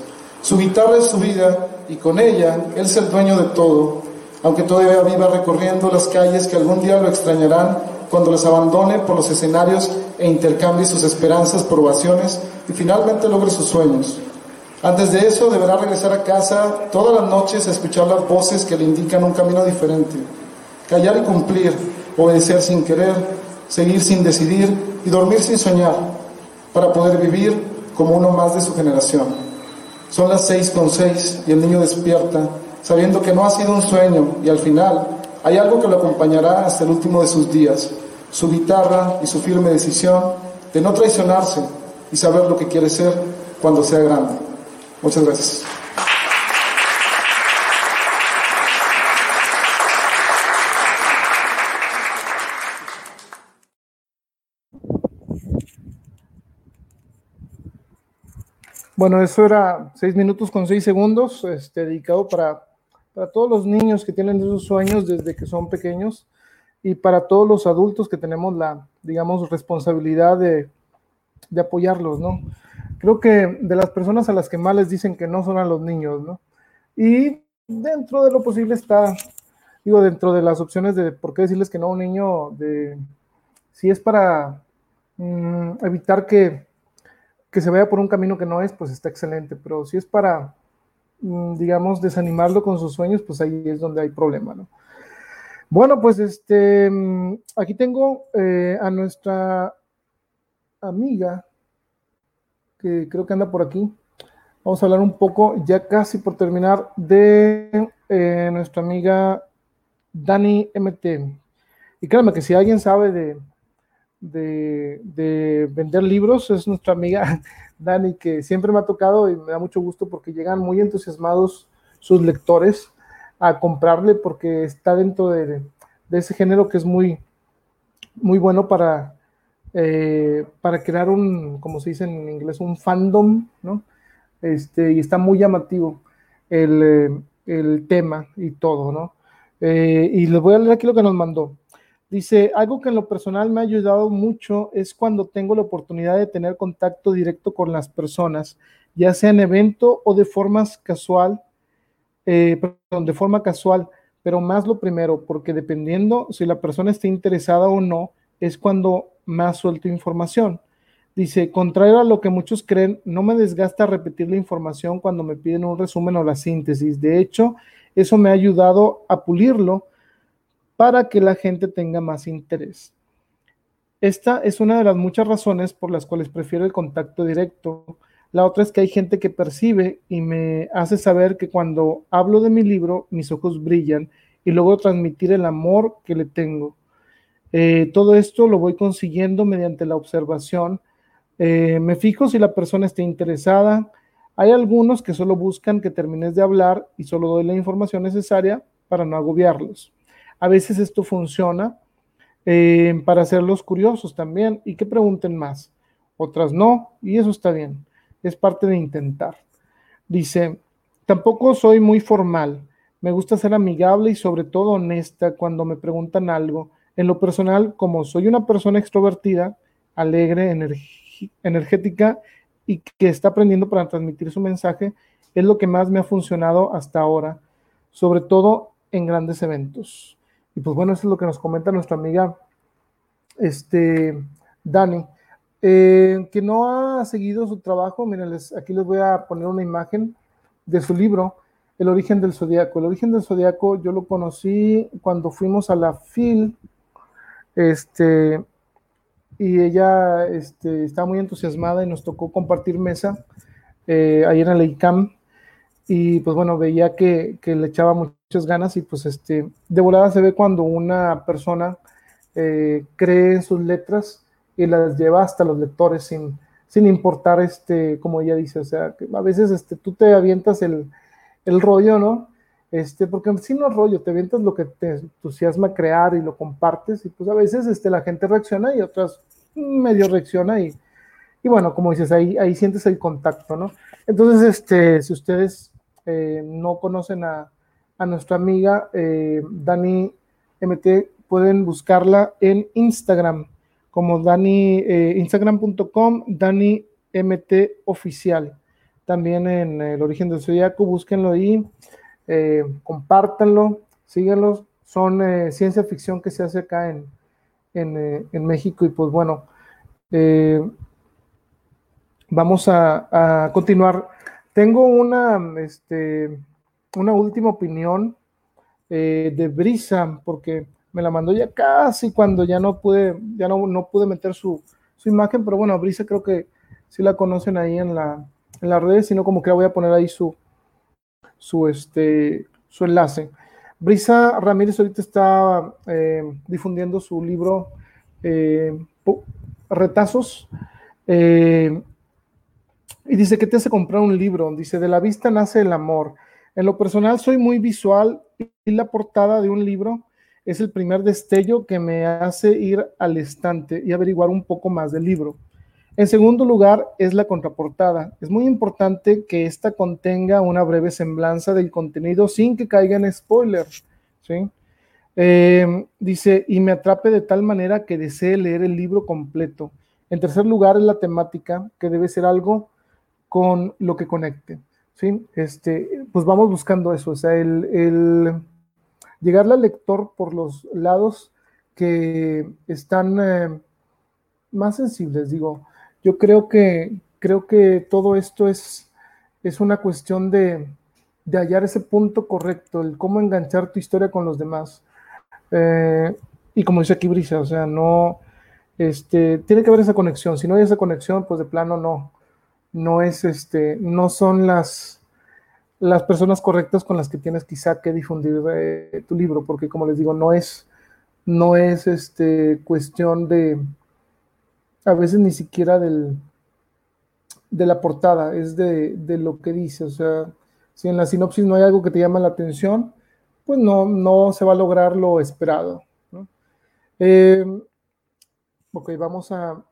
Su guitarra es su vida y con ella Él es el dueño de todo, aunque todavía viva recorriendo las calles que algún día lo extrañarán cuando les abandone por los escenarios e intercambie sus esperanzas por ovaciones y finalmente logre sus sueños. Antes de eso deberá regresar a casa todas las noches a escuchar las voces que le indican un camino diferente, callar y cumplir, obedecer sin querer, seguir sin decidir y dormir sin soñar, para poder vivir como uno más de su generación. Son las seis con seis y el niño despierta, sabiendo que no ha sido un sueño y al final hay algo que lo acompañará hasta el último de sus días, su guitarra y su firme decisión de no traicionarse y saber lo que quiere ser cuando sea grande. Muchas gracias. Bueno, eso era seis minutos con seis segundos, este, dedicado para, para todos los niños que tienen esos sueños desde que son pequeños y para todos los adultos que tenemos la, digamos, responsabilidad de, de apoyarlos, ¿no? Creo que de las personas a las que más les dicen que no son a los niños, ¿no? Y dentro de lo posible está, digo, dentro de las opciones de por qué decirles que no a un niño, de si es para mm, evitar que que se vaya por un camino que no es, pues está excelente, pero si es para, mm, digamos, desanimarlo con sus sueños, pues ahí es donde hay problema, ¿no? Bueno, pues este, mm, aquí tengo eh, a nuestra amiga, que creo que anda por aquí. Vamos a hablar un poco, ya casi por terminar, de eh, nuestra amiga Dani MT. Y créanme que si alguien sabe de, de, vender libros es nuestra amiga [laughs] Dani, que siempre me ha tocado y me da mucho gusto porque llegan muy entusiasmados sus lectores a comprarle porque está dentro de, ese género que es muy, muy bueno para, eh, para crear un, como se dice en inglés, un fandom, ¿no? Este, y está muy llamativo el, el tema y todo, ¿no? Eh, y les voy a leer aquí lo que nos mandó. Dice, algo que en lo personal me ha ayudado mucho es cuando tengo la oportunidad de tener contacto directo con las personas, ya sea en evento o de forma casual, eh, perdón, de forma casual, pero más lo primero, porque dependiendo si la persona está interesada o no, es cuando más suelto información. Dice, contrario a lo que muchos creen, no me desgasta repetir la información cuando me piden un resumen o la síntesis. De hecho, eso me ha ayudado a pulirlo para que la gente tenga más interés. Esta es una de las muchas razones por las cuales prefiero el contacto directo. La otra es que hay gente que percibe y me hace saber que cuando hablo de mi libro, mis ojos brillan y logro transmitir el amor que le tengo. Eh, todo esto lo voy consiguiendo mediante la observación. Eh, me fijo si la persona está interesada. Hay algunos que solo buscan que termines de hablar y solo doy la información necesaria para no agobiarlos. A veces esto funciona eh, para hacerlos curiosos también y que pregunten más. Otras no, y eso está bien. Es parte de intentar. Dice, tampoco soy muy formal. Me gusta ser amigable y sobre todo honesta cuando me preguntan algo. En lo personal, como soy una persona extrovertida, alegre, energética y que está aprendiendo para transmitir su mensaje, es lo que más me ha funcionado hasta ahora, sobre todo en grandes eventos. Y pues bueno, eso es lo que nos comenta nuestra amiga este, Dani, eh, que no ha seguido su trabajo. Miren, aquí les voy a poner una imagen de su libro, El origen del zodiaco. El origen del zodiaco yo lo conocí cuando fuimos a la FIL, este, y ella este, estaba muy entusiasmada y nos tocó compartir mesa eh, ahí en la ICAM y pues bueno, veía que, le echaba muchas ganas y pues este, de volada se ve cuando una persona eh, cree en sus letras y las lleva hasta los lectores sin, sin importar, este, como ella dice, o sea, que a veces este, tú te avientas el, el rollo, ¿no? Este, porque si no rollo, te avientas lo que te entusiasma crear y lo compartes y pues a veces este, la gente reacciona y otras medio reacciona y, y bueno, como dices, ahí, ahí sientes el contacto, ¿no? Entonces, este, si ustedes eh, no conocen a, nuestra amiga eh, Dani MT, pueden buscarla en Instagram como Dani, eh, instagram.com, Dani MT oficial. También en el origen del zodiaco, búsquenlo ahí, compártanlo, síganlos. Son ciencia ficción que se hace acá en, en, México y pues bueno, vamos a, continuar tengo una, este, una última opinión eh, de Brisa, porque me la mandó ya casi cuando ya no pude, ya no, no pude meter su, imagen, pero bueno, Brisa creo que sí la conocen ahí en, la, en las redes, sino como que voy a poner ahí su, su, este, su enlace. Brisa Ramírez ahorita está eh, difundiendo su libro eh, Retazos. Y dice, ¿qué te hace comprar un libro? Dice, de la vista nace el amor. En lo personal soy muy visual y la portada de un libro es el primer destello que me hace ir al estante y averiguar un poco más del libro. En segundo lugar es la contraportada. Es muy importante que ésta contenga una breve semblanza del contenido sin que caiga en spoilers. ¿sí? Eh, dice, y me atrape de tal manera que desee leer el libro completo. En tercer lugar es la temática, que debe ser algo con lo que conecte. ¿sí? Este, pues vamos buscando eso, o sea, el, el llegarle al lector por los lados que están eh, más sensibles, digo. Yo creo que, creo que todo esto es, es una cuestión de, de hallar ese punto correcto, el cómo enganchar tu historia con los demás. Eh, y como dice aquí Brisa, o sea, no, este, tiene que haber esa conexión. Si no hay esa conexión, pues de plano no, no es este, no son las, las personas correctas con las que tienes quizá que difundir tu libro, porque como les digo, no es, no es este, cuestión de, a veces ni siquiera del, de la portada, es de, lo que dice. O sea, si en la sinopsis no hay algo que te llama la atención, pues no, no se va a lograr lo esperado. Eh, ok, vamos a,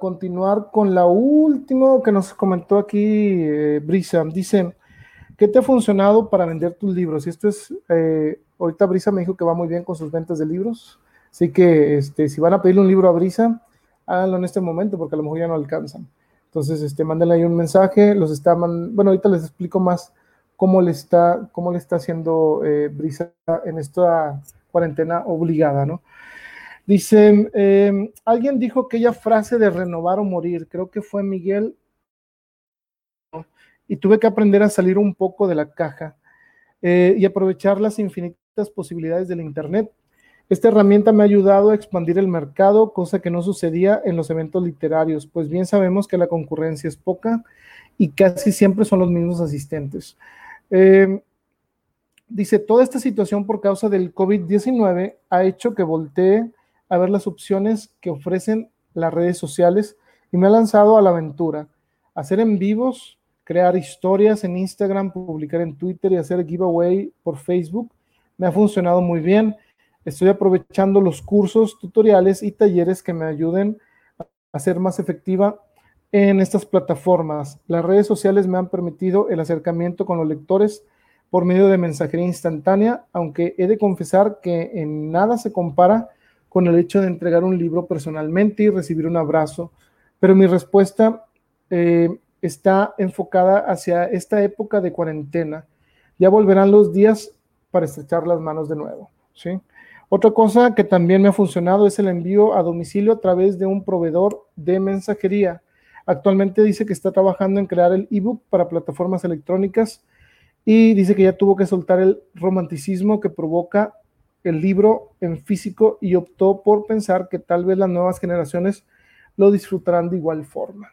continuar con la última que nos comentó aquí eh, Brisa. Dice, ¿qué te ha funcionado para vender tus libros? Y esto es, eh, ahorita Brisa me dijo que va muy bien con sus ventas de libros. Así que este, si van a pedirle un libro a Brisa, háganlo en este momento porque a lo mejor ya no alcanzan. Entonces, este, mándenle ahí un mensaje, los está, bueno, ahorita les explico más cómo le está, cómo le está haciendo eh, Brisa en esta cuarentena obligada, ¿no? Dice, em, alguien dijo aquella frase de renovar o morir, creo que fue Miguel, y tuve que aprender a salir un poco de la caja eh, y aprovechar las infinitas posibilidades del Internet esta herramienta me ha ayudado a expandir el mercado, cosa que no sucedía en los eventos literarios, pues bien sabemos que la concurrencia es poca y casi siempre son los mismos asistentes. Em, dice, toda esta situación por causa del COVID-19 ha hecho que voltee a ver las opciones que ofrecen las redes sociales y me ha lanzado a la aventura. Hacer en vivos, crear historias en Instagram, publicar en Twitter y hacer giveaway por Facebook me ha funcionado muy bien Estoy aprovechando los cursos, tutoriales y talleres que me ayuden a ser más efectiva en estas plataformas. Las redes sociales me han permitido el acercamiento con los lectores por medio de mensajería instantánea, aunque he de confesar que en nada se compara con el hecho de entregar un libro personalmente y recibir un abrazo. Pero mi respuesta eh, está enfocada hacia esta época de cuarentena. Ya volverán los días para estrechar las manos de nuevo. ¿sí? Otra cosa que también me ha funcionado es el envío a domicilio a través de un proveedor de mensajería. Actualmente dice que está trabajando en crear el ebook para plataformas electrónicas y dice que ya tuvo que soltar el romanticismo que provoca el libro en físico y optó por pensar que tal vez las nuevas generaciones lo disfrutarán de igual forma.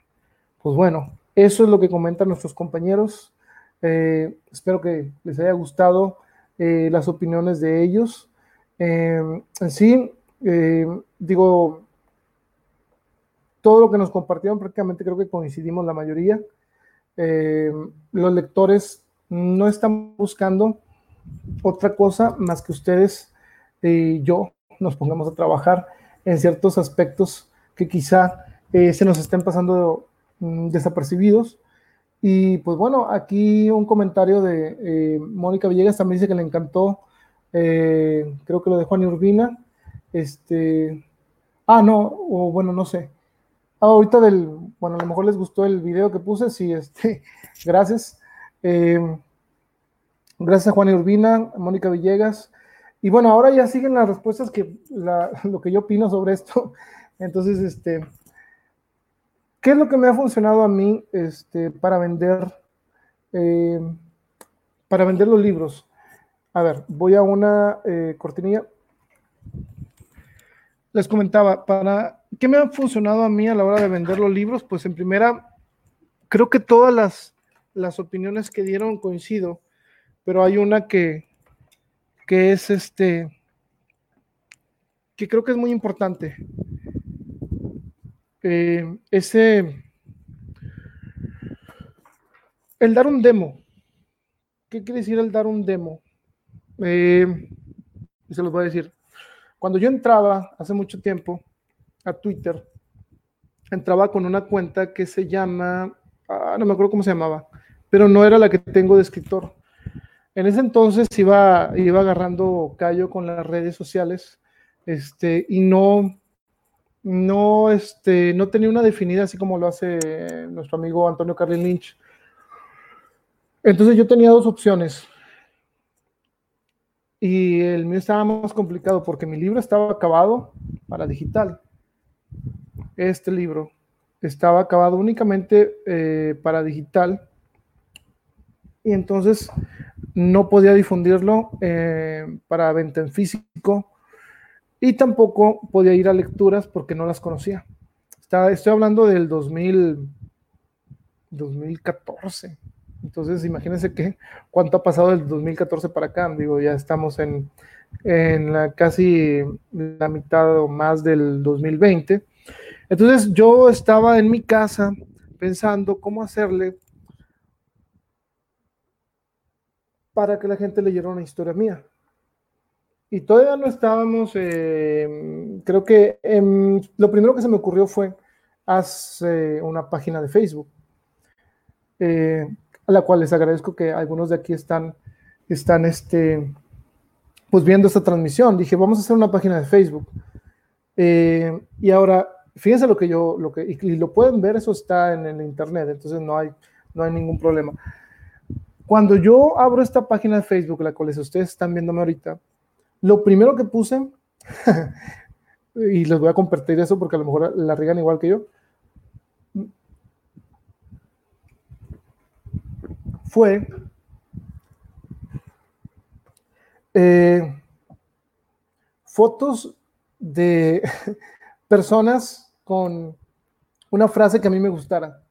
Pues bueno, eso es lo que comentan nuestros compañeros. Eh, espero que les haya gustado eh, las opiniones de ellos. Eh, sí, eh, digo, todo lo que nos compartieron prácticamente creo que coincidimos la mayoría. Eh, los lectores no están buscando otra cosa más que ustedes y yo nos pongamos a trabajar en ciertos aspectos que quizá se nos estén pasando mm, desapercibidos. Y pues bueno, aquí un comentario de Mónica Villegas también dice que le encantó eh, creo que lo de Juan Urbina. Este, ah, no, o bueno, no sé. Ah, ahorita del, bueno, a lo mejor les gustó el video que puse, sí, este, [laughs] gracias. Eh, gracias a Juan Urbina, Mónica Villegas. Y bueno, ahora ya siguen las respuestas que [laughs] lo que yo opino sobre esto. [laughs] Entonces, este, ¿qué es lo que me ha funcionado a mí este, para vender, eh, para vender los libros? A ver, voy a una eh, cortinilla. Les comentaba, para ¿qué me ha funcionado a mí a la hora de vender los libros? Pues en primera, creo que todas las, las opiniones que dieron coincido, pero hay una que, que es este, que creo que es muy importante. Eh, ese, el dar un demo. ¿Qué quiere decir el dar un demo? Eh, y se los voy a decir. Cuando yo entraba hace mucho tiempo a Twitter, entraba con una cuenta que se llama, ah, no me acuerdo cómo se llamaba, pero no era la que tengo de escritor. En ese entonces iba, iba agarrando callo con las redes sociales este, y no, no, este, no tenía una definida así como lo hace nuestro amigo Antonio Carlin Lynch. Entonces yo tenía dos opciones. Y el mío estaba más complicado porque mi libro estaba acabado para digital. Este libro estaba acabado únicamente eh, para digital. Y entonces no podía difundirlo eh, para venta en físico. Y tampoco podía ir a lecturas porque no las conocía. estoy hablando del 2000, 2014. Entonces, imagínense que cuánto ha pasado del 2014 para acá. Digo, ya estamos en, en casi la mitad o más del 2020. Entonces yo estaba en mi casa pensando cómo hacerle para que la gente leyera una historia mía. Y todavía no estábamos, eh, creo que em, lo primero que se me ocurrió fue hacer una página de Facebook, eh, a la cual les agradezco que algunos de aquí están, están este, pues viendo esta transmisión. Dije, vamos a hacer una página de Facebook. Eh, y ahora, fíjense lo que yo, lo que, y, lo pueden ver, eso está en el internet, entonces no hay, no hay ningún problema. Cuando yo abro esta página de Facebook, la cual ustedes están viéndome ahorita, lo primero que puse, [laughs] y les voy a compartir eso porque a lo mejor la riegan igual que yo, fue eh, fotos de [laughs] personas con una frase que a mí me gustara,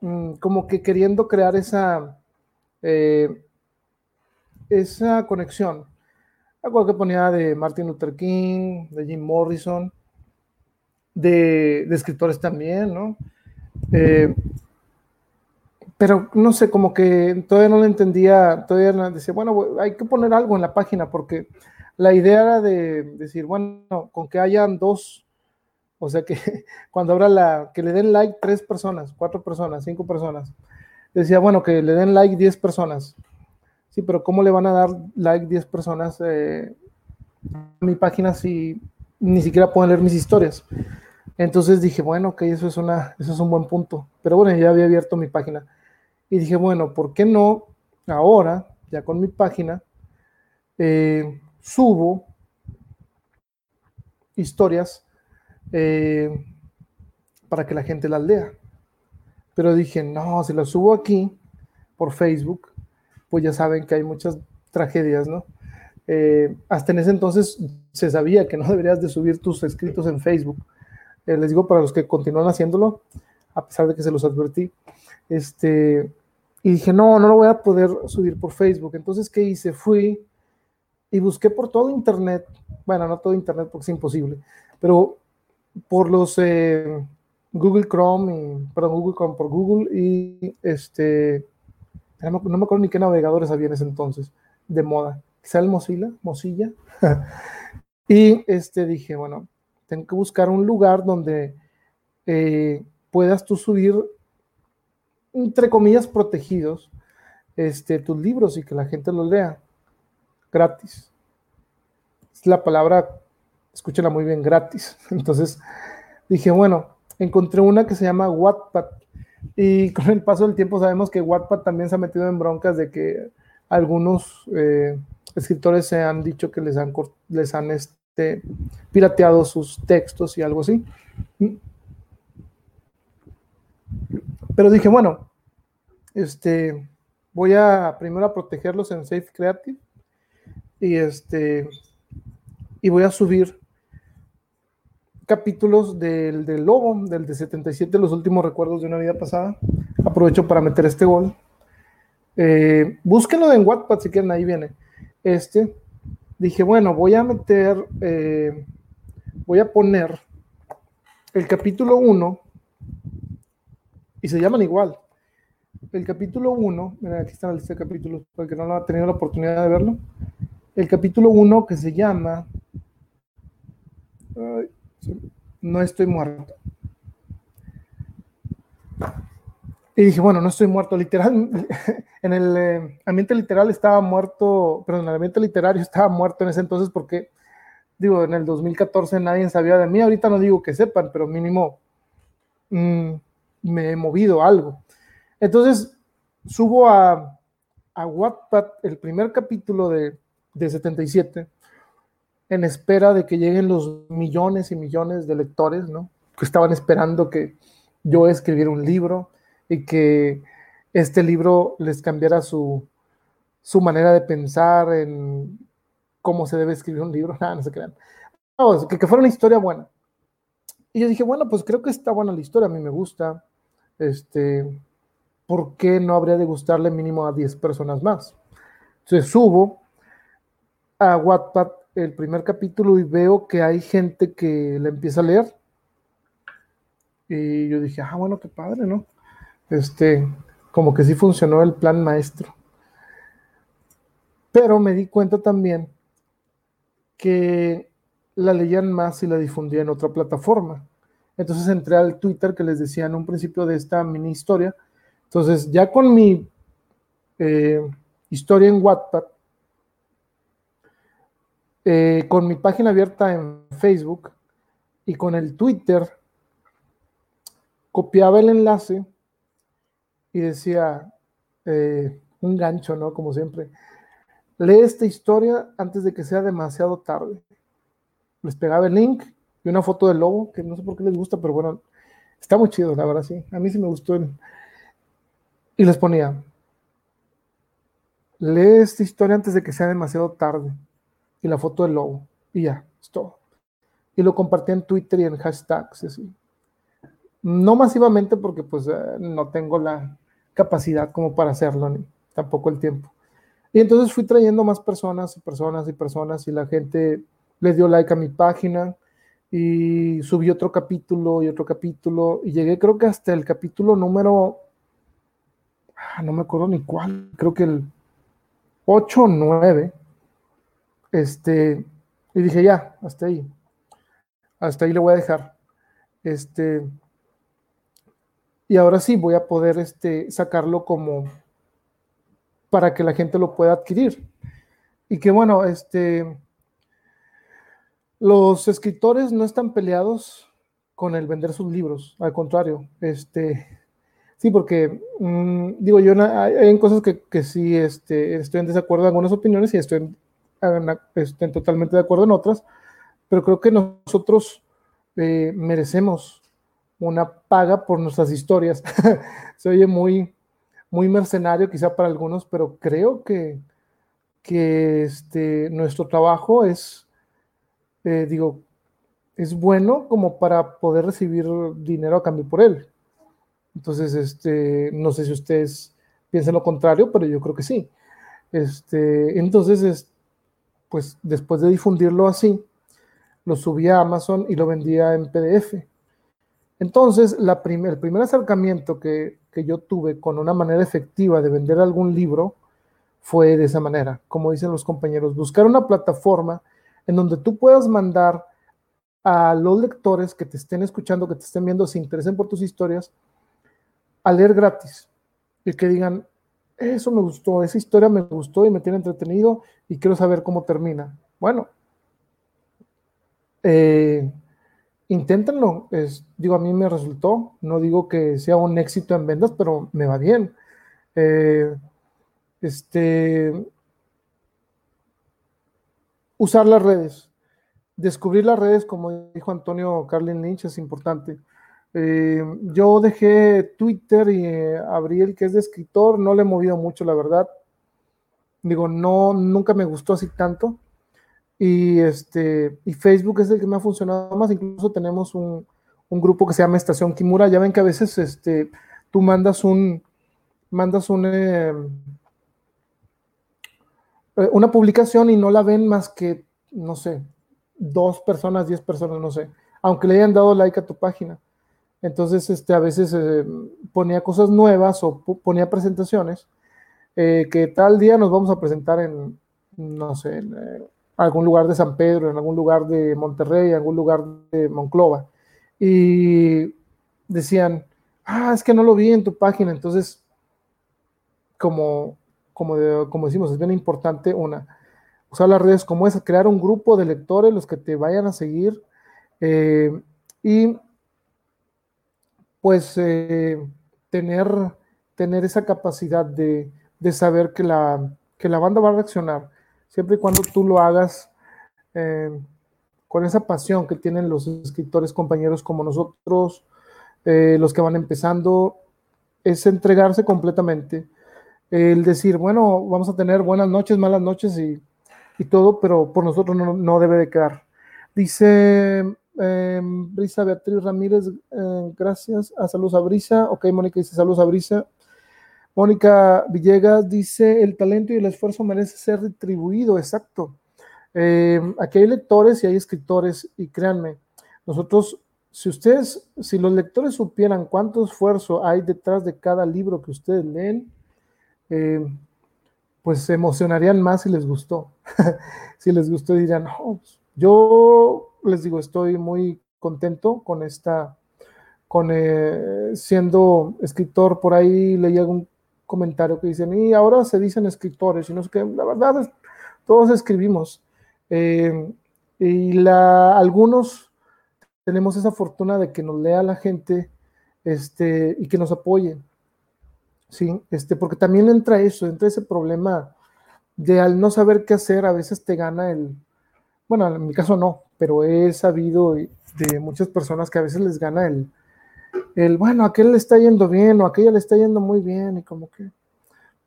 mm, como que queriendo crear esa, eh, esa conexión algo que ponía de Martin Luther King, de Jim Morrison, de, escritores también, ¿no? Eh, pero no sé, como que todavía no lo entendía, todavía no, decía, bueno, hay que poner algo en la página porque la idea era de decir, bueno, con que hayan dos, o sea que [laughs] cuando habrá la, que le den like tres personas, cuatro personas, cinco personas, decía, bueno, que le den like diez personas, Sí, pero ¿cómo le van a dar like 10 personas eh, a mi página si ni siquiera pueden leer mis historias? Entonces dije, bueno, ok, eso es, una, eso es un buen punto. Pero bueno, ya había abierto mi página. Y dije, bueno, ¿por qué no ahora, ya con mi página, eh, subo historias eh, para que la gente las lea? Pero dije, no, si las subo aquí por Facebook, pues ya saben que hay muchas tragedias, ¿no? Eh, hasta en ese entonces se sabía que no deberías de subir tus escritos en Facebook. Les digo para los que continúan haciéndolo, a pesar de que se los advertí. Este, y dije, no, no lo voy a poder subir por Facebook. Entonces, ¿qué hice? Fui y busqué por todo Internet. Bueno, no todo Internet porque es imposible, pero por los eh, Google Chrome, y, perdón, Google Chrome por Google y este no, me acuerdo ni qué navegadores había en ese entonces de moda. Quizá el Mozilla, Mozilla. [laughs] y este dije, bueno, tengo que buscar un lugar donde eh, puedas tú subir, entre comillas, protegidos, este, tus libros y que la gente los lea gratis. Es la palabra, escúchala muy bien, gratis. [laughs] Entonces dije, bueno, encontré una que se llama Wattpad y con el paso del tiempo sabemos que Wattpad también se ha metido en broncas de que algunos eh, escritores se han dicho que les han, les han este, pirateado sus textos y algo así. Pero dije, bueno, este, voy a primero a protegerlos en Safe Creative y este y voy a subir capítulos del, del, Lobo, del de 77, los últimos recuerdos de una vida pasada. Aprovecho para meter este gol. Eh, búsquenlo en Wattpad si quieren, ahí viene. Este, dije, bueno, voy a meter, eh, voy a poner el capítulo 1 y se llaman igual. El capítulo 1, mira, aquí está la lista de capítulos, porque no ha tenido la oportunidad de verlo. El capítulo 1 que se llama no estoy muerto. Y dije, bueno, no estoy muerto. Literal, [laughs] en el eh, ambiente literal estaba muerto, pero en el ambiente literario estaba muerto en ese entonces porque, digo, en el 2014 nadie sabía de mí. Ahorita no digo que sepan, pero mínimo mm, me he movido algo. Entonces, subo a, a Wattpad el primer capítulo de, de 77 en espera de que lleguen los millones y millones de lectores, ¿no? Que estaban esperando que yo escribiera un libro y que este libro les cambiara su, su manera de pensar en cómo se debe escribir un libro. Nada, [laughs] no se crean. Que, que fuera una historia buena. Y yo dije, bueno, pues creo que está buena la historia, a mí me gusta. Este, ¿por qué no habría de gustarle mínimo a 10 personas más? Entonces subo a Wattpad el primer capítulo y veo que hay gente que la empieza a leer. Y yo dije, ah, bueno, qué padre, ¿no? Este, como que sí funcionó el plan maestro. Pero me di cuenta también que la leían más y la difundía en otra plataforma. Entonces entré al Twitter que les decía en un principio de esta mini historia. Entonces ya con mi eh, historia en Wattpad, eh, con mi página abierta en Facebook y con el Twitter, copiaba el enlace y decía eh, un gancho, ¿no? Como siempre. Lee esta historia antes de que sea demasiado tarde. Les pegaba el link y una foto del lobo, que no sé por qué les gusta, pero bueno, está muy chido, la verdad, sí. A mí sí me gustó. Y les ponía, lee esta historia antes de que sea demasiado tarde. Y la foto del lobo. Y ya, es todo. Y lo compartí en Twitter y en hashtags. No masivamente porque pues eh, no tengo la capacidad como para hacerlo, ni tampoco el tiempo. Y entonces fui trayendo más personas y personas y personas y la gente le dio like a mi página y subí otro capítulo y otro capítulo y llegué creo que hasta el capítulo número, no me acuerdo ni cuál, creo que el 8 o 9, este, y dije ya, hasta ahí, hasta ahí le voy a dejar. Este, y ahora sí voy a poder este, sacarlo como para que la gente lo pueda adquirir. Y que bueno, este, los escritores no están peleados con el vender sus libros, al contrario, este, sí, porque mm, digo yo, hay, cosas que, que, sí este, estoy en desacuerdo en algunas opiniones y estoy, estoy totalmente de acuerdo en otras, pero creo que nosotros eh, merecemos una paga por nuestras historias. [laughs] Se oye muy, muy mercenario quizá para algunos, pero creo que, que este, nuestro trabajo es, eh, digo, es bueno como para poder recibir dinero a cambio por él. Entonces, este, no sé si ustedes piensan lo contrario, pero yo creo que sí. Este, entonces, es, pues después de difundirlo así, lo subí a Amazon y lo vendía en PDF. Entonces, la el primer acercamiento que, yo tuve con una manera efectiva de vender algún libro fue de esa manera, como dicen los compañeros, buscar una plataforma en donde tú puedas mandar a los lectores que te estén escuchando, que te estén viendo, se interesen por tus historias, a leer gratis y que digan, eso me gustó, esa historia me gustó y me tiene entretenido y quiero saber cómo termina. Bueno, eh, inténtenlo. Es, digo, a mí me resultó. No digo que sea un éxito en ventas, pero me va bien. Eh, este, usar las redes. Descubrir las redes, como dijo Antonio Carlin Lynch, es importante. Eh, yo dejé Twitter y eh, abrí el que es de escritor, no le he movido mucho, la verdad. Digo, no, nunca me gustó así tanto. Y, este, y Facebook es el que me ha funcionado más. Incluso tenemos un, un, grupo que se llama Estación Kimura. Ya ven que a veces este, tú mandas un, mandas un, eh, eh, una publicación y no la ven más que, no sé, dos personas, diez personas, no sé, aunque le hayan dado like a tu página. Entonces, este, a veces eh, ponía cosas nuevas o ponía presentaciones que tal día nos vamos a presentar en, no sé, en, algún lugar de San Pedro, en algún lugar de Monterrey, en algún lugar de Monclova. Y decían, ah, es que no lo vi en tu página. Entonces, como, como, decimos, es bien importante una, usar las redes como esa, crear un grupo de lectores, los que te vayan a seguir. Eh, y pues eh, tener, tener esa capacidad de, de saber que la, que la banda va a reaccionar siempre y cuando tú lo hagas eh, con esa pasión que tienen los escritores compañeros como nosotros, eh, los que van empezando, es entregarse completamente. El decir, bueno, vamos a tener buenas noches, malas noches y, todo, pero por nosotros no, debe de quedar. Dice eh, Brisa Beatriz Ramírez, gracias. A saludos a Brisa. Ok, Mónica dice saludos a Brisa. Mónica Villegas dice, el talento y el esfuerzo merece ser retribuido, exacto. Eh, aquí hay lectores y hay escritores y créanme, nosotros si ustedes, si los lectores supieran cuánto esfuerzo hay detrás de cada libro que ustedes leen, eh, pues se emocionarían más si les gustó. [laughs] si les gustó dirían, pues, yo les digo, estoy muy contento con esta, con eh, siendo escritor, por ahí leí algún comentario que dicen, y ahora se dicen escritores, y no sé qué, la verdad es, todos escribimos. Eh, y la, algunos tenemos esa fortuna de que nos lea la gente este, y que nos apoye. Sí, este, porque también entra eso, entra ese problema de al no saber qué hacer, a veces te gana el, bueno, en mi caso no, pero he sabido de muchas personas que a veces les gana el, el bueno, aquel le está yendo bien o aquella le está yendo muy bien y como que,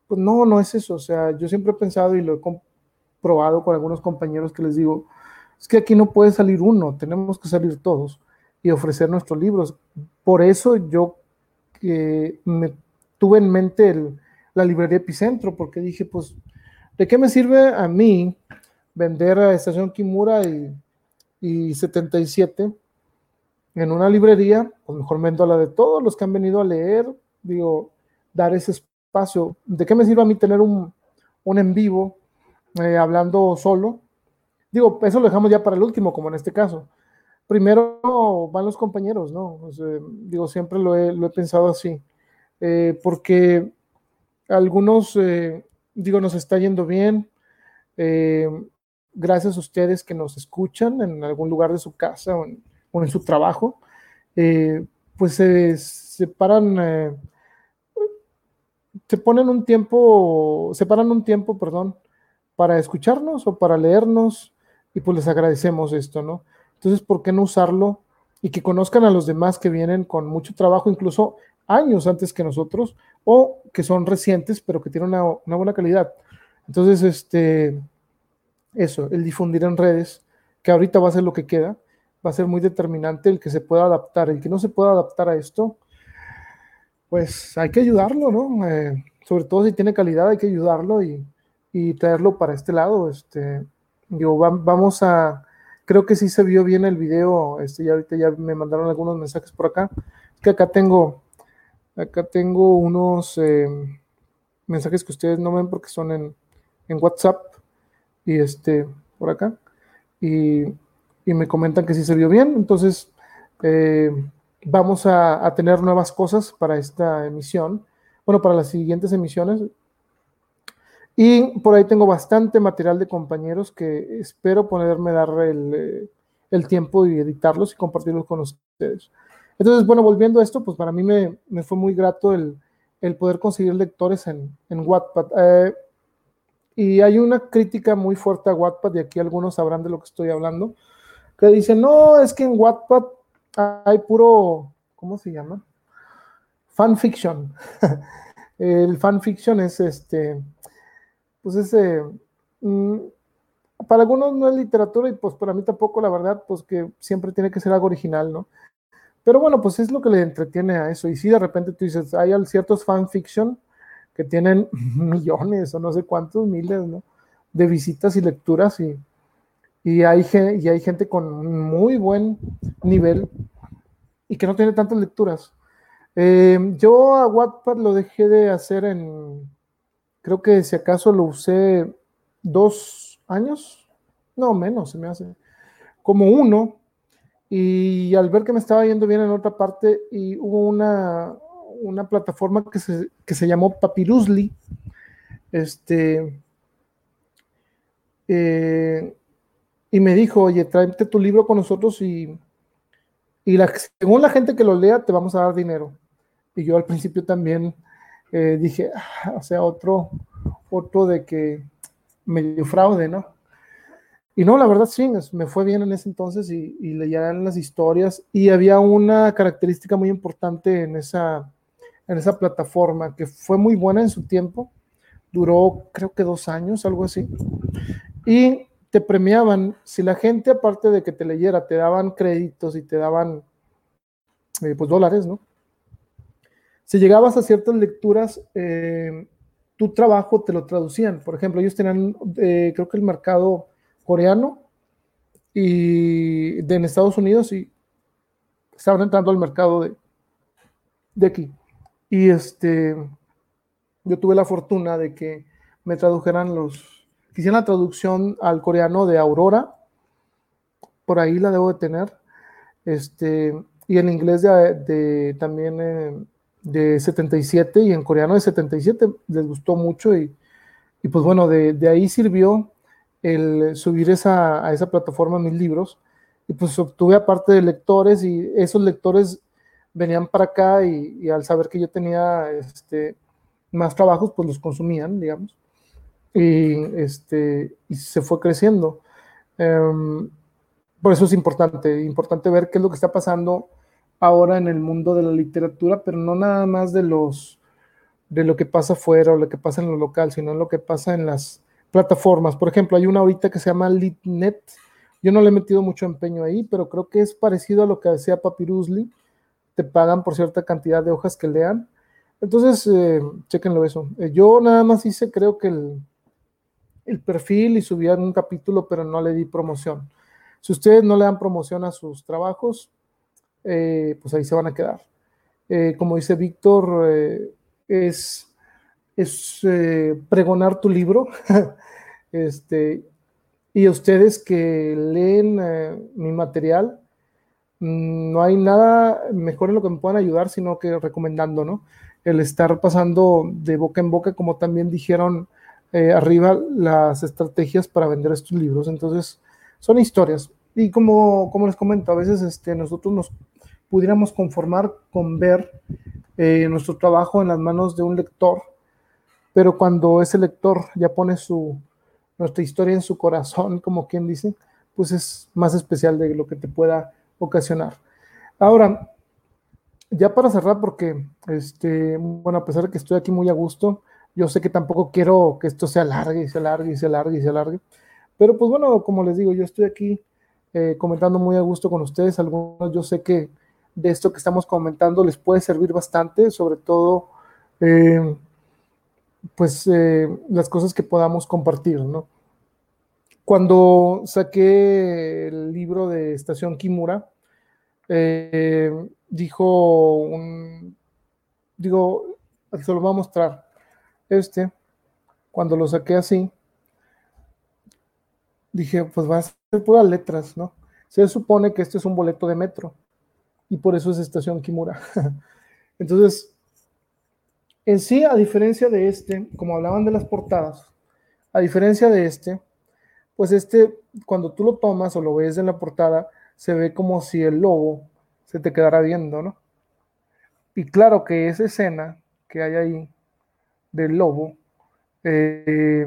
pues no, no es eso, o sea, yo siempre he pensado y lo he comprobado con algunos compañeros que les digo, es que aquí no puede salir uno, tenemos que salir todos y ofrecer nuestros libros. Por eso yo que me tuve en mente la librería Epicentro, porque dije, pues, ¿de qué me sirve a mí vender a Estación Kimura y, y 77 en una librería? Pues mejor vendo la de todos los que han venido a leer, digo, dar ese espacio. ¿De qué me sirve a mí tener un, un en vivo eh, hablando solo? Digo, eso lo dejamos ya para el último, como en este caso. Primero van los compañeros, ¿no? digo, siempre lo he, lo he pensado así. Eh, porque algunos, eh, digo, nos está yendo bien. Eh, gracias a ustedes que nos escuchan en algún lugar de su casa o en, su trabajo, pues se separan, se ponen un tiempo, separan un tiempo, perdón, para escucharnos o para leernos y pues les agradecemos esto, ¿no? Entonces, ¿por qué no usarlo y que conozcan a los demás que vienen con mucho trabajo, incluso años antes que nosotros, o que son recientes, pero que tienen una, buena calidad. Entonces, este, eso, el difundir en redes, que ahorita va a ser lo que queda, va a ser muy determinante el que se pueda adaptar. El que no se pueda adaptar a esto, pues hay que ayudarlo, ¿no? Eh, sobre todo si tiene calidad, hay que ayudarlo y, y traerlo para este lado. Este, digo, vamos a, creo que sí se vio bien el video, este, ya ahorita ya me mandaron algunos mensajes por acá. Es que acá tengo Acá tengo unos eh, mensajes que ustedes no ven porque son en, WhatsApp y este por acá. Y, me comentan que sí se vio bien. Entonces, eh, vamos a, a, tener nuevas cosas para esta emisión. Bueno, para las siguientes emisiones. Y por ahí tengo bastante material de compañeros que espero ponerme dar el, eh, el tiempo y editarlos y compartirlos con ustedes. Entonces, bueno, volviendo a esto, pues para mí me, fue muy grato el, poder conseguir lectores en, en Wattpad. Eh, y hay una crítica muy fuerte a Wattpad, y aquí algunos sabrán de lo que estoy hablando, que dicen, no, es que en Wattpad hay puro, ¿cómo se llama? Fanfiction. [laughs] el fanfiction es este, pues ese, mm, para algunos no es literatura y pues para mí tampoco, la verdad, pues que siempre tiene que ser algo original, ¿no? Pero bueno, pues es lo que le entretiene a eso. Y si de repente tú dices, hay ciertos fanfiction que tienen [laughs] millones o no sé cuántos miles, ¿no? De visitas y lecturas y, y, hay, y hay gente con muy buen nivel y que no tiene tantas lecturas. Eh, yo a Wattpad lo dejé de hacer en, creo que si acaso lo usé dos años, no menos, se me hace, como uno, y al ver que me estaba yendo bien en otra parte, y hubo una, una plataforma que se, que se llamó Papirusly, este, eh, y me dijo, oye, tráete tu libro con nosotros y, y según la gente que lo lea, te vamos a dar dinero. Y yo al principio también eh, dije, ah, o sea, otro, otro de que medio fraude, ¿no? Y no, la verdad sí, me fue bien en ese entonces y, y leían las historias y había una característica muy importante en esa, en esa plataforma que fue muy buena en su tiempo, duró creo que dos años, algo así, y te premiaban, si la gente aparte de que te leyera, te daban créditos y te daban eh, pues dólares, ¿no? Si llegabas a ciertas lecturas, eh, tu trabajo te lo traducían. Por ejemplo, ellos tenían, eh, creo que el mercado coreano y de Estados Unidos y estaban entrando al mercado de, de aquí. Y este, yo tuve la fortuna de que me tradujeran los, quisieran la traducción al coreano de Aurora, por ahí la debo de tener, este, y en inglés de, también eh, de 77 y en coreano de 77 les gustó mucho y, y pues bueno, de, de, ahí sirvió el subir esa, a esa plataforma mis libros. Y pues obtuve aparte de lectores y esos lectores venían para acá y, al saber que yo tenía este, más trabajos, pues los consumían, digamos, y, este, y se fue creciendo. Em, por eso es importante, importante ver qué es lo que está pasando ahora en el mundo de la literatura, pero no nada más de los de lo que pasa afuera o lo que pasa en lo local, sino en lo que pasa en las plataformas. Por ejemplo, hay una ahorita que se llama LitNet. Yo no le he metido mucho empeño ahí, pero creo que es parecido a lo que decía Papirusli. Te pagan por cierta cantidad de hojas que lean. Entonces, eh, chequenlo eso. Eh, yo nada más hice, creo que el, el perfil y subí un capítulo, pero no le di promoción. Si ustedes no le dan promoción a sus trabajos, eh, pues ahí se van a quedar. Eh, como dice Víctor, es, es pregonar tu libro. [laughs] este, y ustedes que leen mi material, no hay nada mejor en lo que me puedan ayudar, sino que recomendando, ¿no? El estar pasando de boca en boca, como también dijeron arriba, las estrategias para vender estos libros. Entonces, son historias. Y como, como les comento, a veces este, nosotros nos pudiéramos conformar con ver eh, nuestro trabajo en las manos de un lector, pero cuando ese lector ya pone su, nuestra historia en su corazón, como quien dice, pues es más especial de lo que te pueda ocasionar. Ahora, ya para cerrar, porque, este, bueno, a pesar de que estoy aquí muy a gusto, yo sé que tampoco quiero que esto se alargue y se alargue y se alargue y se alargue, pero pues bueno, como les digo, yo estoy aquí eh, comentando muy a gusto con ustedes, algunos yo sé que de esto que estamos comentando les puede servir bastante, sobre todo eh, pues eh, las cosas que podamos compartir, ¿no? Cuando saqué el libro de Estación Kimura, eh, dijo un, digo, se lo voy a mostrar, este, cuando lo saqué así, dije, pues va a ser puras letras, ¿no? Se supone que este es un boleto de metro y por eso es estación Kimura. [laughs] Entonces, en sí, a diferencia de este, como hablaban de las portadas, a diferencia de este, pues este, cuando tú lo tomas o lo ves en la portada, se ve como si el lobo se te quedara viendo, ¿no? Y claro que esa escena que hay ahí del lobo, eh,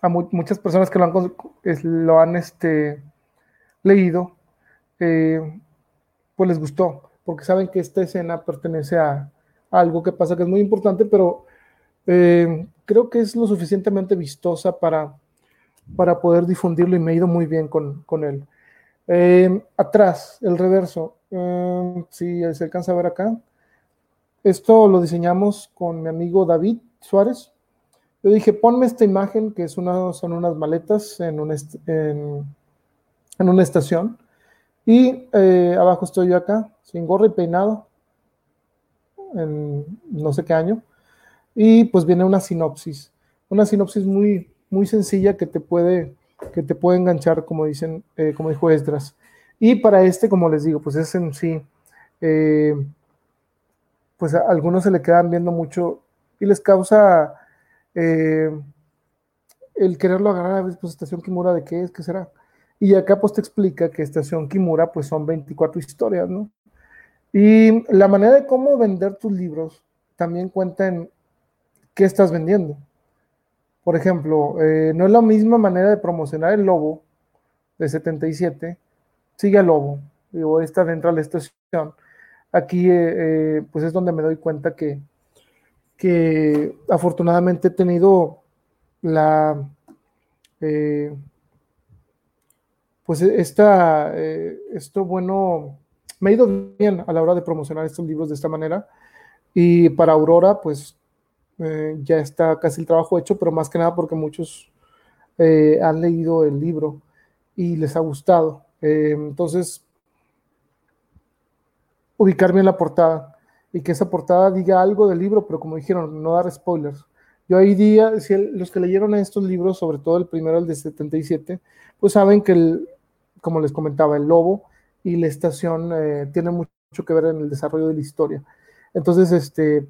a muchas personas que lo han, lo han este, leído, eh, pues les gustó, porque saben que esta escena pertenece a, algo que pasa que es muy importante, pero eh, creo que es lo suficientemente vistosa para, para poder difundirlo y me he ido muy bien con, él. Eh, atrás, el reverso, eh, si se alcanza a ver acá, esto lo diseñamos con mi amigo David Suárez. Yo dije, ponme esta imagen, que es una, son unas maletas en, en, una estación. Y eh, abajo estoy yo acá, sin gorro y peinado, en no sé qué año. Y pues viene una sinopsis, una sinopsis muy, muy sencilla que te puede, que te puede enganchar, como dicen, eh, como dijo Esdras. Y para este, como les digo, pues es en sí, eh, pues a algunos se le quedan viendo mucho y les causa el quererlo agarrar a pues estación Kimura de qué es, qué será. Y acá pues te explica que Estación Kimura pues son 24 historias, ¿no? Y la manera de cómo vender tus libros también cuenta en qué estás vendiendo. Por ejemplo, eh, no es la misma manera de promocionar el lobo de 77, sigue al lobo, digo, está dentro de la estación. Aquí eh, eh, pues es donde me doy cuenta que, que afortunadamente he tenido la pues esta, esto bueno, me ha ido bien a la hora de promocionar estos libros de esta manera. Y para Aurora, pues eh, ya está casi el trabajo hecho, pero más que nada porque muchos eh, han leído el libro y les ha gustado. entonces, ubicar bien la portada y que esa portada diga algo del libro, pero como dijeron, no dar spoilers. Yo ahí día, si los que leyeron estos libros, sobre todo el primero, el de 77, pues saben que, el, como les comentaba, el lobo y la estación eh, tienen mucho que ver en el desarrollo de la historia. Entonces, este,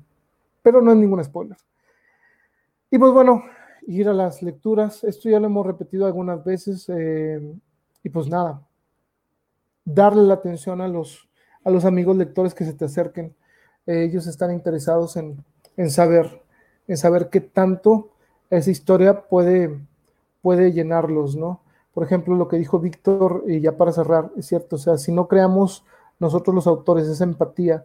pero no es ningún spoiler. Y pues bueno, ir a las lecturas, esto ya lo hemos repetido algunas veces, eh, y pues nada, darle la atención a los, a los amigos lectores que se te acerquen. ellos están interesados en, en, saber, en saber qué tanto esa historia puede, puede llenarlos, ¿no? Por ejemplo, lo que dijo Víctor, y ya para cerrar, es cierto, o sea, si no creamos nosotros los autores esa empatía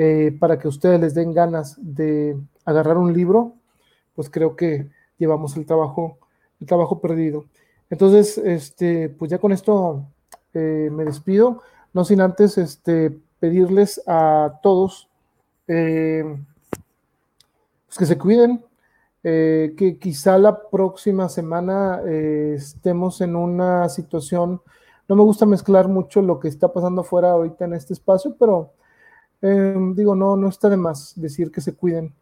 eh, para que ustedes les den ganas de agarrar un libro, pues creo que llevamos el trabajo, el trabajo perdido. Entonces, este, pues ya con esto eh, me despido, no sin antes este, pedirles a todos eh, pues que se cuiden, que quizá la próxima semana estemos en una situación, no me gusta mezclar mucho lo que está pasando afuera ahorita en este espacio, pero digo, no, no está de más decir que se cuiden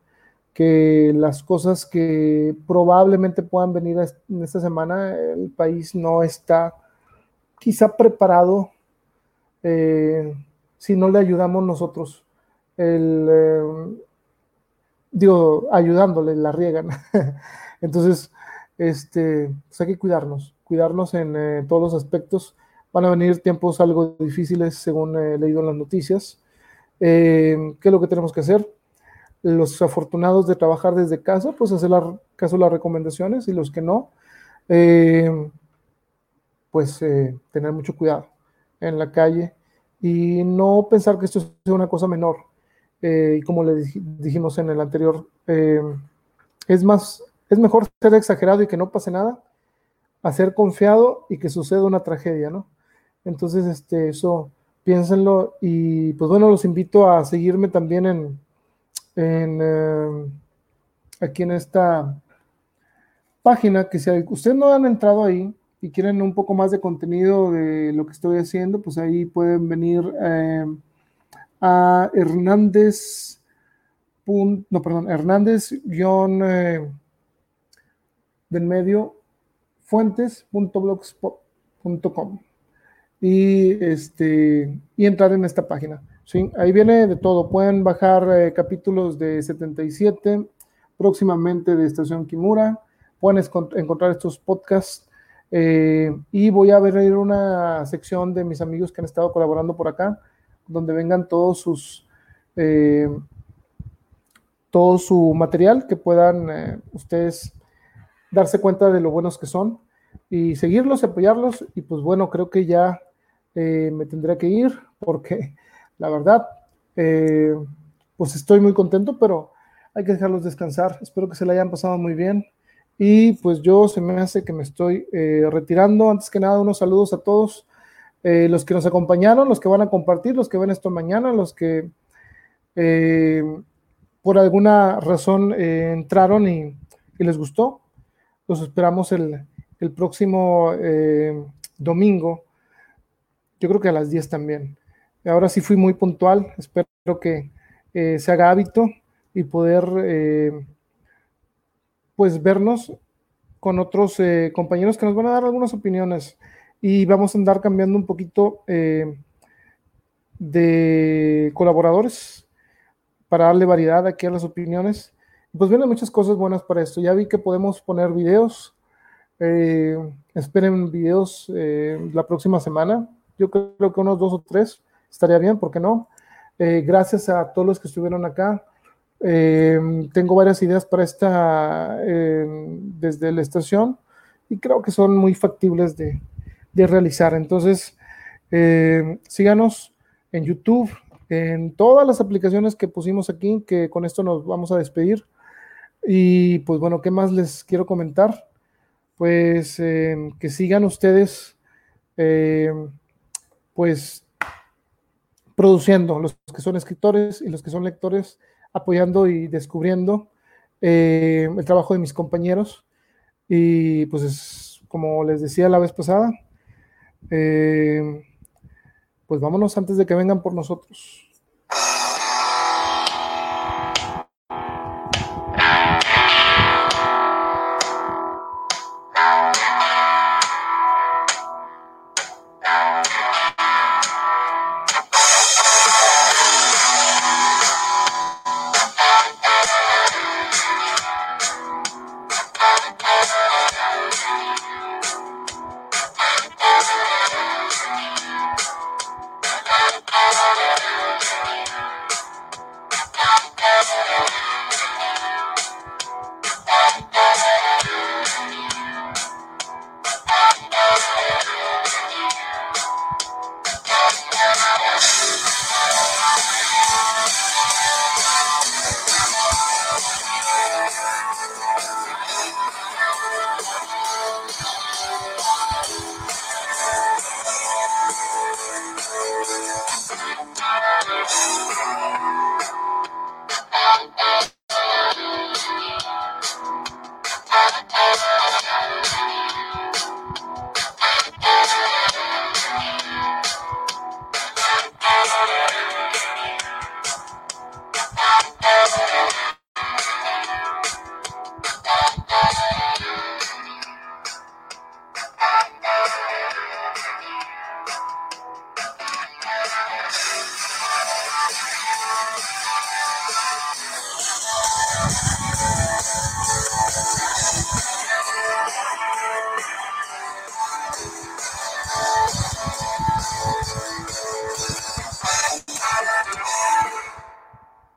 que las cosas que probablemente puedan venir en esta semana, el país no está quizá preparado eh, si no le ayudamos nosotros. El, eh, digo, ayudándole, la riegan. [laughs] Entonces, este, pues hay que cuidarnos, cuidarnos en eh, todos los aspectos. Van a venir tiempos algo difíciles, según he leído en las noticias. ¿Qué es lo que tenemos que hacer? los afortunados de trabajar desde casa, pues hacer caso a las recomendaciones y los que no, eh, pues eh, tener mucho cuidado en la calle y no pensar que esto sea una cosa menor. Eh, y como le dijimos en el anterior, es más, es mejor ser exagerado y que no pase nada, a ser confiado y que suceda una tragedia, ¿no? Entonces, este, eso, piénsenlo y pues bueno, los invito a seguirme también en, eh, aquí en esta página, que si ustedes no han entrado ahí y quieren un poco más de contenido de lo que estoy haciendo, pues ahí pueden venir eh, a Hernández, no, perdón, Hernández guion eh, del medio fuentes.blogspot.com y este y entrar en esta página. Ahí viene de todo. Pueden bajar eh, capítulos de 77, próximamente de Estación Kimura. Pueden encontrar estos podcasts. Eh, y voy a abrir una sección de mis amigos que han estado colaborando por acá, donde vengan todos sus. Eh, todo su material que puedan ustedes darse cuenta de lo buenos que son y seguirlos, apoyarlos. Y pues bueno, creo que ya me tendré que ir porque [laughs] la verdad, eh, pues estoy muy contento, pero hay que dejarlos descansar. Espero que se la hayan pasado muy bien. Y pues yo se me hace que me estoy eh, retirando. Antes que nada, unos saludos a todos eh, los que nos acompañaron, los que van a compartir, los que ven esto mañana, los que por alguna razón entraron y, les gustó. Los esperamos el, el próximo domingo. Yo creo que a las 10 también. Ahora sí fui muy puntual, espero que eh, se haga hábito y poder eh, pues vernos con otros eh, compañeros que nos van a dar algunas opiniones y vamos a andar cambiando un poquito de colaboradores para darle variedad aquí a las opiniones. Pues vienen muchas cosas buenas para esto. Ya vi que podemos poner videos. esperen videos la próxima semana. Yo creo que unos dos o tres estaría bien, ¿por qué no? Eh, gracias a todos los que estuvieron acá. Eh, tengo varias ideas para esta eh, desde la estación y creo que son muy factibles de, de realizar. Entonces, síganos en YouTube, en todas las aplicaciones que pusimos aquí, que con esto nos vamos a despedir. Y pues bueno, ¿qué más les quiero comentar? Pues que sigan ustedes, pues produciendo, los que son escritores y los que son lectores, apoyando y descubriendo eh, el trabajo de mis compañeros. Y pues como les decía la vez pasada, eh, pues vámonos antes de que vengan por nosotros.